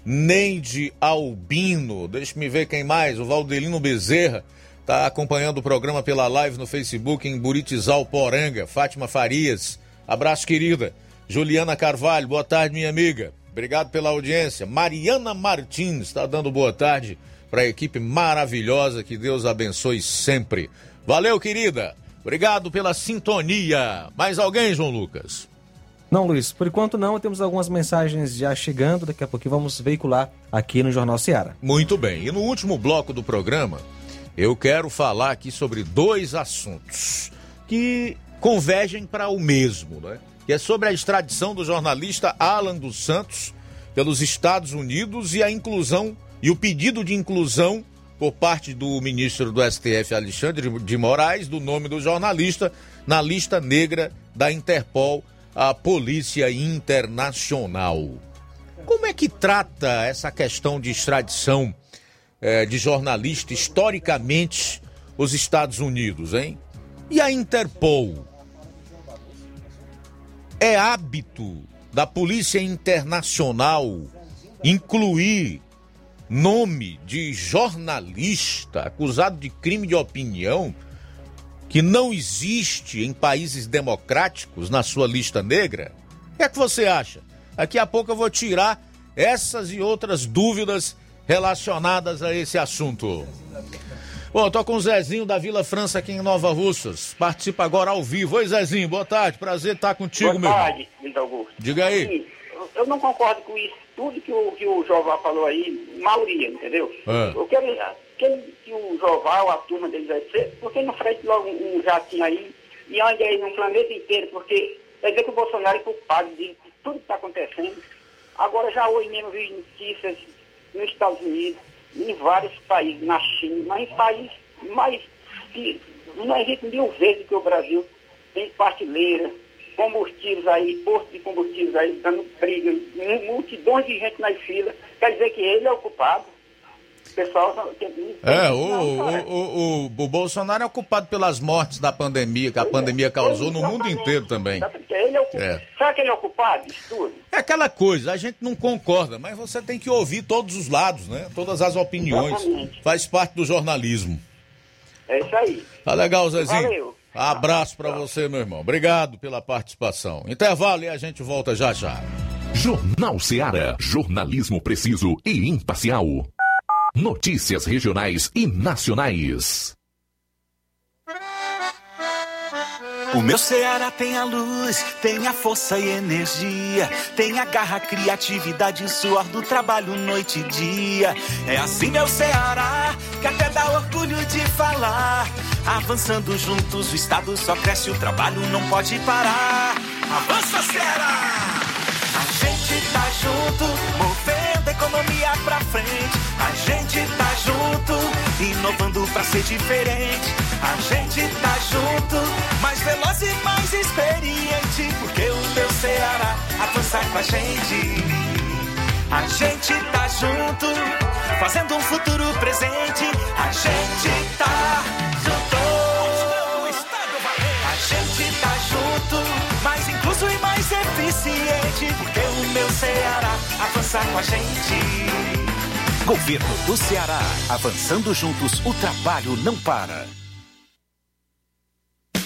Neide Albino, deixa-me ver quem mais. O Valdelino Bezerra está acompanhando o programa pela live no Facebook em Buritizal Poranga. Fátima Farias, abraço querida. Juliana Carvalho, boa tarde, minha amiga. Obrigado pela audiência. Mariana Martins está dando boa tarde para a equipe maravilhosa. Que Deus abençoe sempre. Valeu, querida. Obrigado pela sintonia. Mais alguém, João Lucas?
Não, Luiz, por enquanto não. Temos algumas mensagens já chegando. Daqui a pouquinho vamos veicular aqui no Jornal Seara.
Muito bem. E no último bloco do programa, eu quero falar aqui sobre dois assuntos que convergem para o mesmo, né? Que é sobre a extradição do jornalista Alan dos Santos pelos Estados Unidos e a inclusão e o pedido de inclusão por parte do ministro do STF, Alexandre de Moraes, do nome do jornalista na lista negra da Interpol, a Polícia Internacional. Como é que trata essa questão de extradição eh, de jornalista historicamente os Estados Unidos, hein? E a Interpol? É hábito da Polícia Internacional incluir nome de jornalista acusado de crime de opinião que não existe em países democráticos na sua lista negra? O que é que você acha? Daqui a pouco eu vou tirar essas e outras dúvidas relacionadas a esse assunto. Bom, tô com o Zezinho da Vila França aqui em Nova Russas. Participa agora ao vivo. Oi, Zezinho, boa tarde. Prazer estar contigo,
boa
meu
tarde, Luiz Augusto.
Diga aí.
Eu não concordo com isso. Tudo que o, que o Joval falou aí, maioria, entendeu?
É.
Eu quero que, que o Joval, a turma deles vai ser, por que não frete logo um, um jatinho aí e ande aí no planeta inteiro? Porque quer dizer que o Bolsonaro é culpado de, tudo que está acontecendo. Agora já hoje mesmo vi notícias nos Estados Unidos, em vários países, na China, mas em países mais que não existe mil vezes que o Brasil tem partilheira, combustíveis aí, postos de combustíveis aí, dando briga, mu- multidões de gente nas filas, quer dizer que ele é o culpado. O pessoal tem-
É, o, o, o, o, Bolsonaro é culpado pelas mortes da pandemia, que a pandemia causou no mundo inteiro também.
Ele é o culpado.
É.
Será que ele é o culpado disso tudo?
É aquela coisa, a gente não concorda, mas você tem que ouvir todos os lados, né? Todas as opiniões. Faz parte do jornalismo.
É isso aí.
Tá legal, Zezinho?
Valeu.
Abraço pra você, meu irmão. Obrigado pela participação. Intervalo e a gente volta já já.
Jornal Seara. Jornalismo preciso e imparcial. Notícias regionais e nacionais.
O meu Ceará tem a luz, tem a força e energia, tem a garra, criatividade e suor do trabalho noite e dia. É assim meu Ceará, que até dá orgulho de falar. Avançando juntos, o estado só cresce, o trabalho não pode parar. Avança Ceará! A gente tá junto, movendo a economia pra frente. A gente tá junto, inovando pra ser diferente. A gente tá junto, mais veloz e mais experiente. Porque o meu Ceará avança com a gente. A gente tá junto, fazendo um futuro presente. A gente tá eficiente. Porque o meu Ceará avança com a gente.
Governo do Ceará. Avançando juntos, o trabalho não para.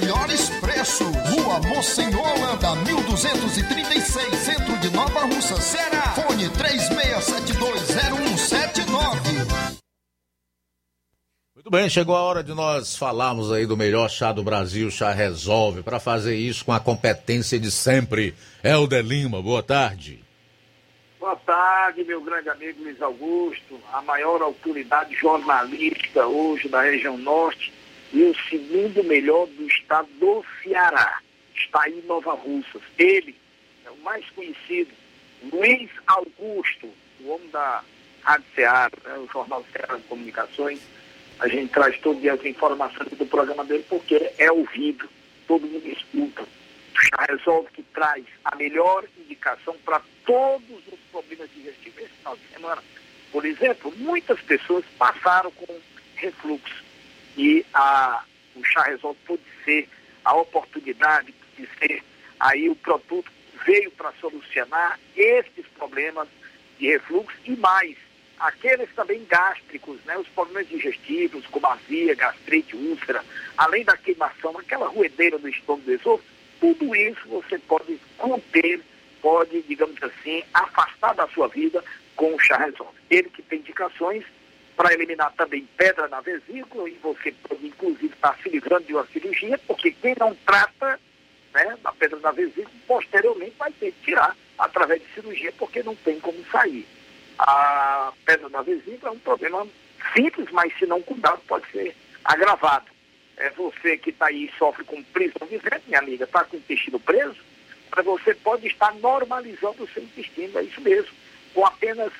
melhores preços. Rua Monsenhor Holanda, 1236, centro de Nova Russa, Ceará. Fone 36720179.
Muito bem, chegou a hora de nós falarmos aí do melhor chá do Brasil, Chá Resolve. Para fazer isso com a competência de sempre, Helder Lima, boa tarde.
Boa tarde, meu grande amigo Luiz Augusto, a maior autoridade jornalística hoje da região norte e o segundo melhor do estado do Ceará. Está em Nova Russas. Ele é o mais conhecido, Luiz Augusto, o homem da Rádio Ceará, né, o Jornal Ceará de Comunicações. A gente traz todo dia as informações do programa dele porque é ouvido, todo mundo escuta. Chá Resolve que traz a melhor indicação para todos os problemas digestivos esse final de semana. Por exemplo, muitas pessoas passaram com refluxo e a, o Chá Resolve pode ser a oportunidade de ser aí o produto veio para solucionar esses problemas de refluxo e mais, aqueles também gástricos, né, os problemas digestivos, como azia, gastrite, úlcera, além da queimação, aquela ruedeira do estômago do esôfago, tudo isso você pode conter, pode, digamos assim, afastar da sua vida com o chá resolve. Ele que tem indicações para eliminar também pedra na vesícula e você pode inclusive estar se livrando de uma cirurgia, porque quem não trata né, da pedra na vesícula, posteriormente vai ter que tirar através de cirurgia, porque não tem como sair. A pedra na vesícula é um problema simples, mas se não cuidado pode ser agravado. É você que está aí e sofre com prisão vivente, minha amiga, está com o intestino preso, mas você pode estar normalizando o seu intestino, é isso mesmo, com apenas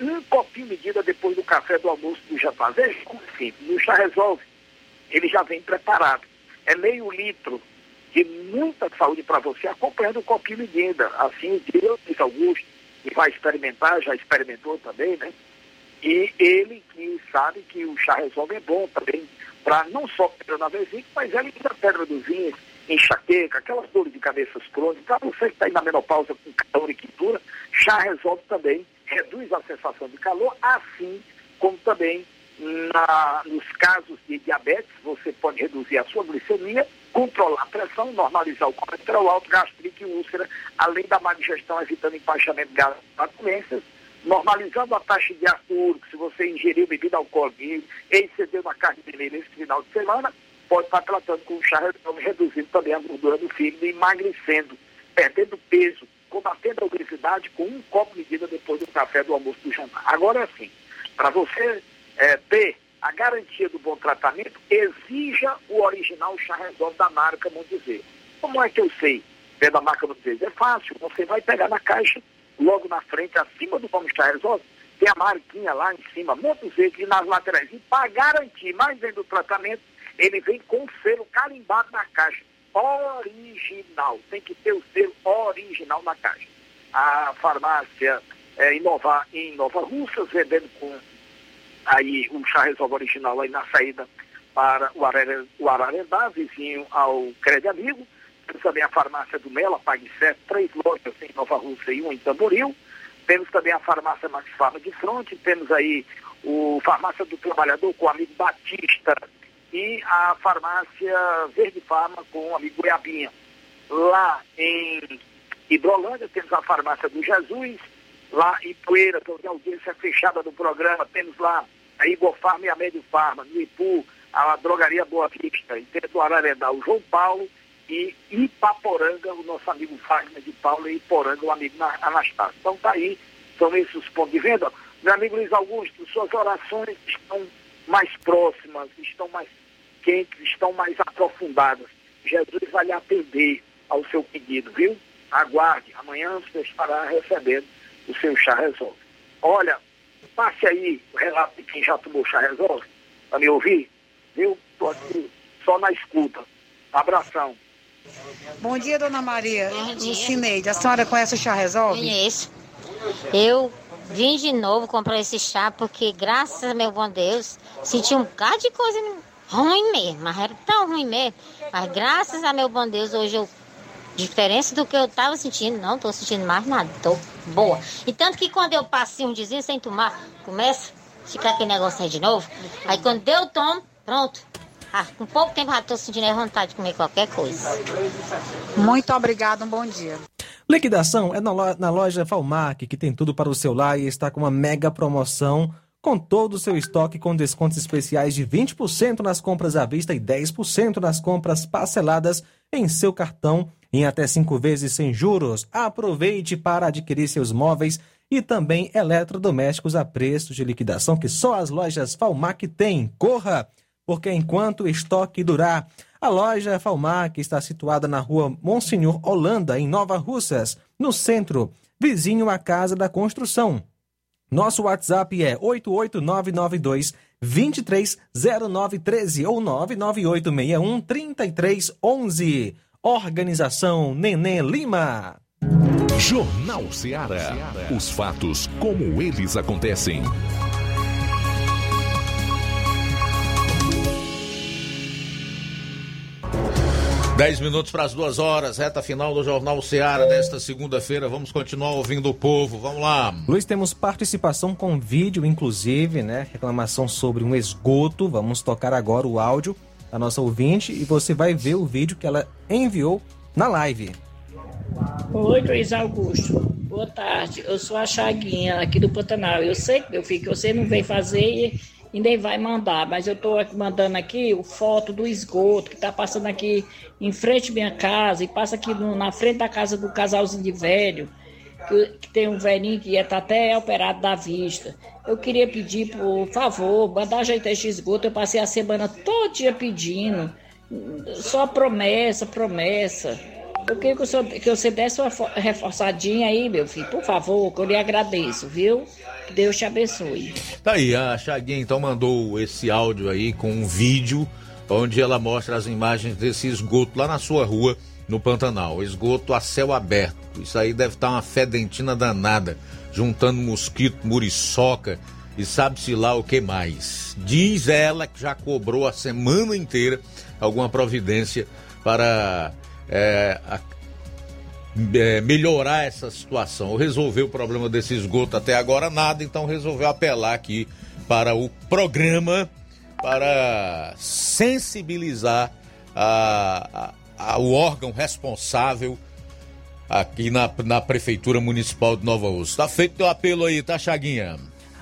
um copinho medida depois do café, do almoço, do jantar. Veja como é simples, o chá resolve, ele já vem preparado. É meio litro de muita saúde para você, acompanhando o copinho medida. Assim, eu disse Augusto, que vai experimentar, já experimentou também, né? E ele que sabe que o chá resolve é bom também, para não só pedra na vesícula, mas ela ainda pedra dos rins, enxaqueca, aquelas dores de cabeças crônicas. Você que está aí na menopausa com calor e quintura, chá resolve também, reduz a sensação de calor, assim como também na, nos casos de diabetes, você pode reduzir a sua glicemia, controlar a pressão, normalizar o colesterol alto, gastrite e úlcera, além da má digestão, evitando empaixamento gases doenças, normalizando a taxa de ácido se você ingeriu bebida alcoólica excedeu na carne vermelha esse final de semana, pode estar tratando com chá reduzindo também a gordura do fígado, emagrecendo, perdendo peso, combatendo a obesidade com um copo medida depois do café, do almoço, do jantar. Agora assim, para você é, ter a garantia do bom tratamento, exija o original chá resolve da marca Mondizer. Como é que eu sei é da marca Mondizer? É fácil, você vai pegar na caixa, logo na frente, acima do nome chá resolve, tem a marquinha lá em cima, Mondizer, e nas laterais. E para garantir mais bem do tratamento, ele vem com o selo carimbado na caixa. Original. Tem que ter o selo original na caixa. A farmácia é, em, Nova, em Nova Russas, vendendo com aí o chá resolve original aí na saída para o, Arare, o Ararendá, vizinho ao Crédito Amigo. Temos também a farmácia do Mela, Pague Certo, três lojas em Nova Rússia e uma em Tamboril. Temos também a farmácia Max Farma de Fronte, temos aí o Farmácia do Trabalhador com o amigo Batista e a farmácia Verde Farma com o amigo Goiabinha. Lá em Hidrolândia temos a farmácia do Jesus, lá em Poeira, que é a audiência fechada do programa, temos lá a Igor Farma e a Médio Farma, no Ipu, a Drogaria Boa Vista, e temos o Ararendá, o João Paulo, e Ipaporanga, o nosso amigo Fagner de Paulo, e Iporanga, o amigo Anastácio. Então tá aí, são esses os pontos de venda. Meu amigo Luiz Augusto, suas orações estão mais próximas, estão mais quentes, estão mais aprofundadas. Jesus vai lhe atender ao seu pedido, viu? Aguarde, amanhã você estará recebendo o seu chá resolve. Olha, passe aí o relato de quem já tomou chá resolve, para me ouvir, viu? Estou aqui só na escuta. Abração.
Bom dia, dona Maria. Bom dia. Lucineide, a senhora conhece o chá resolve?
Conheço. Eu vim de novo comprar esse chá porque, graças a meu bom Deus, senti um bocado de coisa ruim mesmo, mas era tão ruim mesmo. Mas graças a meu bom Deus, hoje eu, diferença do que eu estava sentindo, não estou sentindo mais nada, estou boa. E tanto que quando eu passei um dias sem tomar, começa a ficar aquele negócio aí de novo. Aí quando eu tomo, pronto, ah, com pouco tempo já estou sentindo a vontade de comer qualquer coisa.
Muito obrigada, um bom dia.
Liquidação é na loja Falmac, que tem tudo para o seu lar e está com uma mega promoção com todo o seu estoque com descontos especiais de 20% nas compras à vista e 10% nas compras parceladas em seu cartão em até cinco vezes sem juros. Aproveite para adquirir seus móveis e também eletrodomésticos a preços de liquidação que só as lojas Falmac têm. Corra! porque enquanto o estoque durar, a loja Falmac está situada na rua Monsenhor Holanda, em Nova Russas, no centro, vizinho à Casa da Construção. Nosso WhatsApp é 88992 230913 ou 99861 3311. Organização Nenê Lima.
Jornal Ceará. Os fatos como eles acontecem. 10 minutos para as duas horas, reta final do Jornal Seara desta segunda-feira. Vamos continuar ouvindo o povo. Vamos lá.
Luiz, temos participação com vídeo, inclusive, né? Reclamação sobre um esgoto. Vamos tocar agora o áudio da nossa ouvinte e você vai ver o vídeo que ela enviou na live.
Oi, Luiz Augusto. Boa tarde. Eu sou a Chaguinha aqui do Pantanal. Eu sei, meu filho, que você não veio fazer e nem vai mandar, mas eu estou mandando aqui o foto do esgoto que está passando aqui em frente à minha casa e passa aqui no, na frente da casa do casalzinho de velho, que, que tem um velhinho que está até operado da vista. Eu queria pedir, por favor, mandar ajeitar esse esgoto. Eu passei a semana todo pedindo, só promessa, promessa. Eu queria que, o senhor, que você desse uma reforçadinha aí, meu filho, por favor, que eu lhe agradeço, viu? Que Deus te abençoe.
Tá aí, a Chaguinha então mandou esse áudio aí com um vídeo onde ela mostra as imagens desse esgoto lá na sua rua, no Pantanal. Esgoto a céu aberto. Isso aí deve estar uma fedentina danada, juntando mosquito, muriçoca e sabe-se lá o que mais. Diz ela que já cobrou a semana inteira alguma providência para é, a, é, melhorar essa situação, ou resolver o problema desse esgoto até agora nada, então resolveu apelar aqui para o programa para sensibilizar a, a, a, o órgão responsável aqui na, na Prefeitura Municipal de Nova Ursa. Está feito o apelo aí, tá, Chaguinha?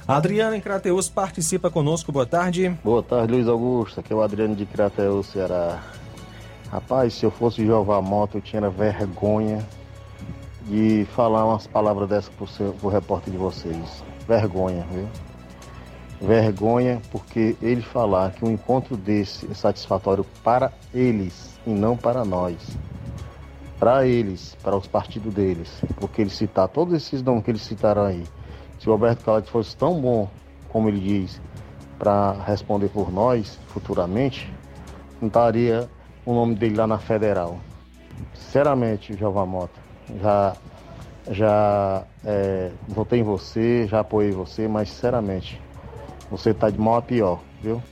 Adriano em Crateus participa conosco, boa tarde.
Boa tarde, Luiz Augusto. Aqui é o Adriano de Crateus, Ceará. Rapaz, se eu fosse Jeová Moto, eu tinha vergonha de falar umas palavras dessas pro, seu, pro repórter de vocês. Vergonha, viu? Vergonha porque ele falar que um encontro desse é satisfatório para eles e não para nós. Para eles, para os partidos deles. Porque ele citar todos esses nomes que eles citaram aí. Se o Roberto Calade fosse tão bom, como ele diz, para responder por nós futuramente, não estaria o nome dele lá na federal. Sinceramente, Jeová Mota, já já é, votei em você, já apoiei você, mas sinceramente, você está de mal a pior, viu?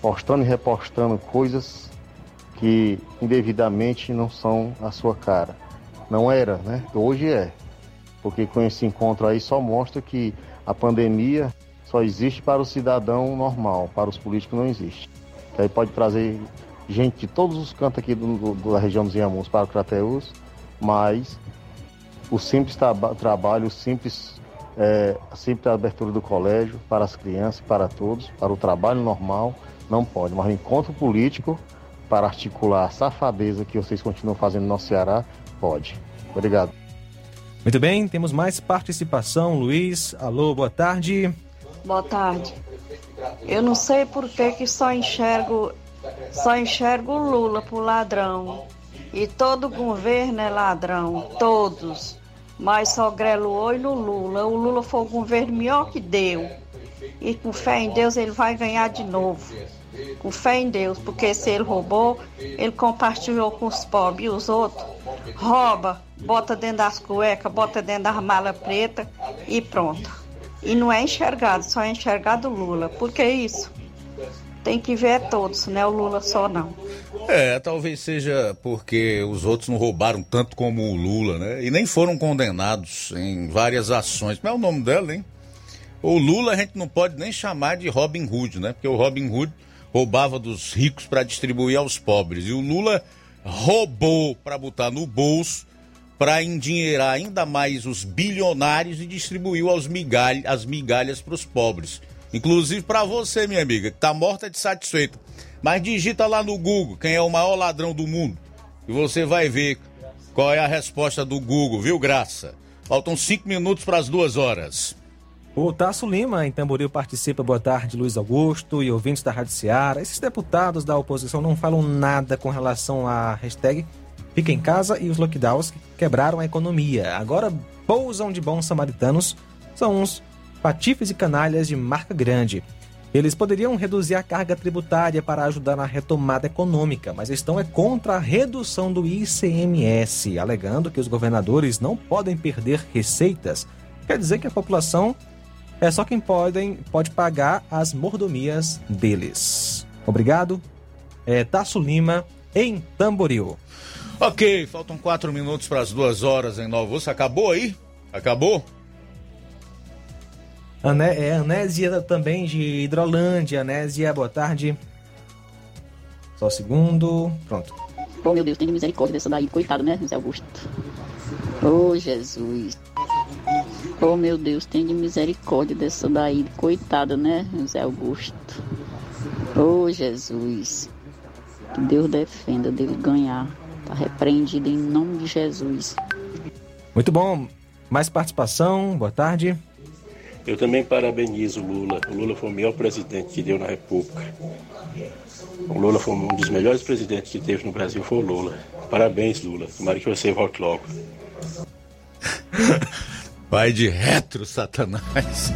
Postando e repostando coisas que indevidamente não são a sua cara. Não era, né? Hoje é. Porque com esse encontro aí só mostra que a pandemia só existe para o cidadão normal, para os políticos não existe. Que aí pode trazer gente de todos os cantos aqui do, do, da região dos Inhamuns para o Crateus, mas o simples trabalho, o simples, é, a simples abertura do colégio para as crianças, para todos, para o trabalho normal, não pode. Mas o encontro político para articular a safadeza que vocês continuam fazendo no Ceará, pode. Obrigado.
Muito bem, temos mais participação. Luiz, alô, boa tarde.
Boa tarde. Eu não sei por que, que só enxergo só enxergo o Lula por ladrão. E todo governo é ladrão, todos. Mas só grelo oi no Lula. O Lula foi o governo melhor que deu. E com fé em Deus ele vai ganhar de novo. Com fé em Deus, porque se ele roubou, ele compartilhou com os pobres e os outros. Rouba, bota dentro das cuecas, bota dentro das malas preta e pronto. E não é enxergado, só é enxergado Lula. Por que isso? Tem que ver todos, não é o Lula só não.
É, talvez seja porque os outros não roubaram tanto como o Lula, né? E nem foram condenados em várias ações. Como é o nome dela, hein? O Lula a gente não pode nem chamar de Robin Hood, né? Porque o Robin Hood roubava dos ricos para distribuir aos pobres. E o Lula roubou para botar no bolso, para endinheirar ainda mais os bilionários e distribuiu aos migalha, as migalhas para os pobres. Inclusive para você, minha amiga, que tá morta de satisfeita. Mas digita lá no Google quem é o maior ladrão do mundo. E você vai ver qual é a resposta do Google, viu, Graça? Faltam cinco minutos para as duas horas.
O Tasso Lima, em Tamboril, participa. Boa tarde, Luiz Augusto e ouvintes da Rádio Seara. Esses deputados da oposição não falam nada com relação à hashtag Fica em Casa e os lockdowns que quebraram a economia. Agora pousam de bons samaritanos. São uns patifes e canalhas de marca grande. Eles poderiam reduzir a carga tributária para ajudar na retomada econômica, mas estão é contra a redução do ICMS, alegando que os governadores não podem perder receitas. Quer dizer que a população é só quem podem, pode pagar as mordomias deles. Obrigado. É Tasso Lima, em Tamboril.
Ok, faltam quatro minutos para as duas horas em Nova acabou aí? Acabou?
Ané, é Anésia também de Hidrolândia. Anésia, boa tarde. Só um segundo. Pronto.
Oh, meu Deus, tem misericórdia dessa daí. Coitado, né, José Augusto? Oh, Jesus. Oh, meu Deus, tem de misericórdia dessa daí. Coitada, né, José Augusto? Oh, Jesus. Que Deus defenda dele ganhar. Tá repreendido em nome de Jesus.
Muito bom. Mais participação. Boa tarde.
Eu também parabenizo o Lula. O Lula foi o melhor presidente que deu na República. O Lula foi um dos melhores presidentes que teve no Brasil, foi o Lula. Parabéns, Lula. Tomara que você volte logo.
Vai de retro, Satanás.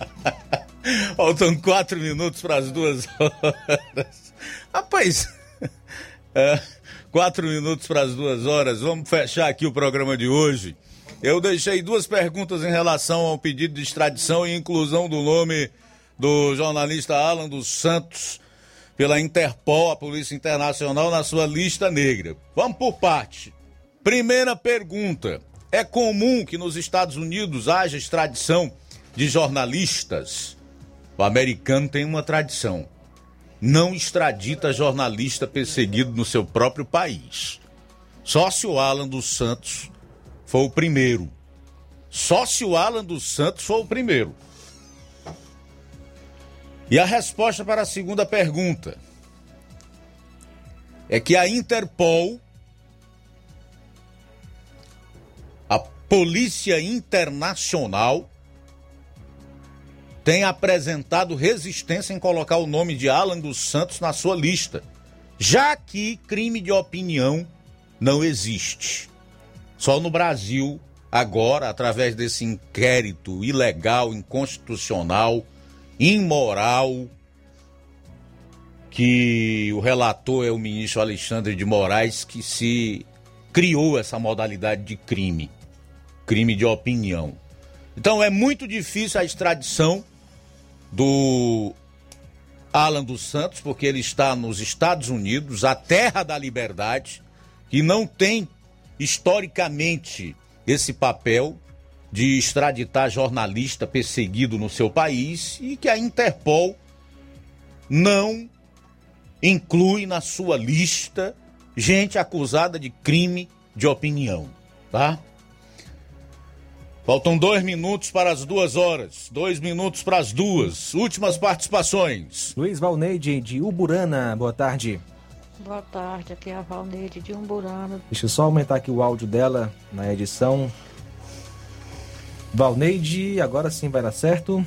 Faltam quatro minutos para as duas horas. Rapaz, é, quatro minutos para as duas horas. Vamos fechar aqui o programa de hoje. Eu deixei duas perguntas em relação ao pedido de extradição e inclusão do nome do jornalista Alan dos Santos pela Interpol, a Polícia Internacional, na sua lista negra. Vamos por parte. Primeira pergunta: é comum que nos Estados Unidos haja extradição de jornalistas? O americano tem uma tradição. Não extradita jornalista perseguido no seu próprio país. Só se o Alan dos Santos foi o primeiro. Só se o Alan dos Santos foi o primeiro. E a resposta para a segunda pergunta é que a Interpol, a Polícia Internacional, tem apresentado resistência em colocar o nome de Alan dos Santos na sua lista, já que crime de opinião não existe. Só no Brasil, agora, através desse inquérito ilegal, inconstitucional, imoral, que o relator é o ministro Alexandre de Moraes, que se criou essa modalidade de crime. crime de opinião. Então é muito difícil a extradição do Alan dos Santos, porque ele está nos Estados Unidos, a terra da liberdade, e não tem historicamente esse papel de extraditar jornalista perseguido no seu país e que a Interpol não inclui na sua lista gente acusada de crime de opinião, tá? Faltam dois minutos para as duas horas. Dois minutos para as duas. Últimas participações.
Luiz Valneide, de Uburana, boa tarde.
Boa tarde, aqui é a Valneide de Umburana.
Deixa eu só aumentar aqui o áudio dela na edição. Valneide, agora sim vai dar certo.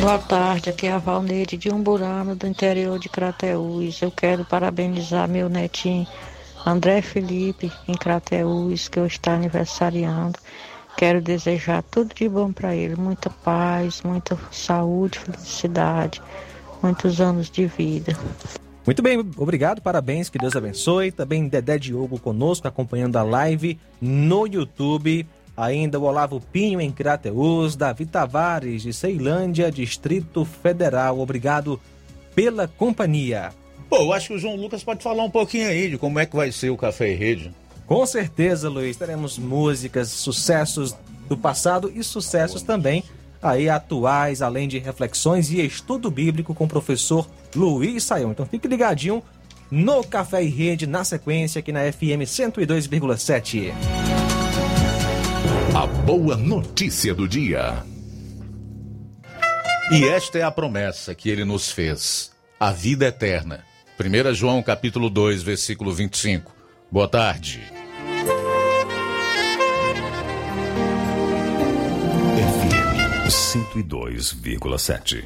Boa tarde, aqui é a Valneide de Umburana, do interior de Crateús. Eu quero parabenizar meu netinho André Felipe, em Crateús, que eu está aniversariando. Quero desejar tudo de bom para ele, muita paz, muita saúde, felicidade, muitos anos de vida.
Muito bem, obrigado, parabéns, que Deus abençoe. Também Dedé Diogo conosco, acompanhando a live no YouTube. Ainda o Olavo Pinho em Crateus, Davi Tavares de Ceilândia, Distrito Federal. Obrigado pela companhia.
Pô, eu acho que o João Lucas pode falar um pouquinho aí de como é que vai ser o Café e Rede.
Com certeza, Luiz. Teremos músicas, sucessos do passado e sucessos também aí atuais, além de reflexões e estudo bíblico com o professor Luiz Saião. Então fique ligadinho no Café e Rede, na sequência aqui na FM 102,7.
A boa notícia do dia.
E esta é a promessa que ele nos fez: a vida eterna. 1 João capítulo 2, versículo 25. Boa tarde.
102,7.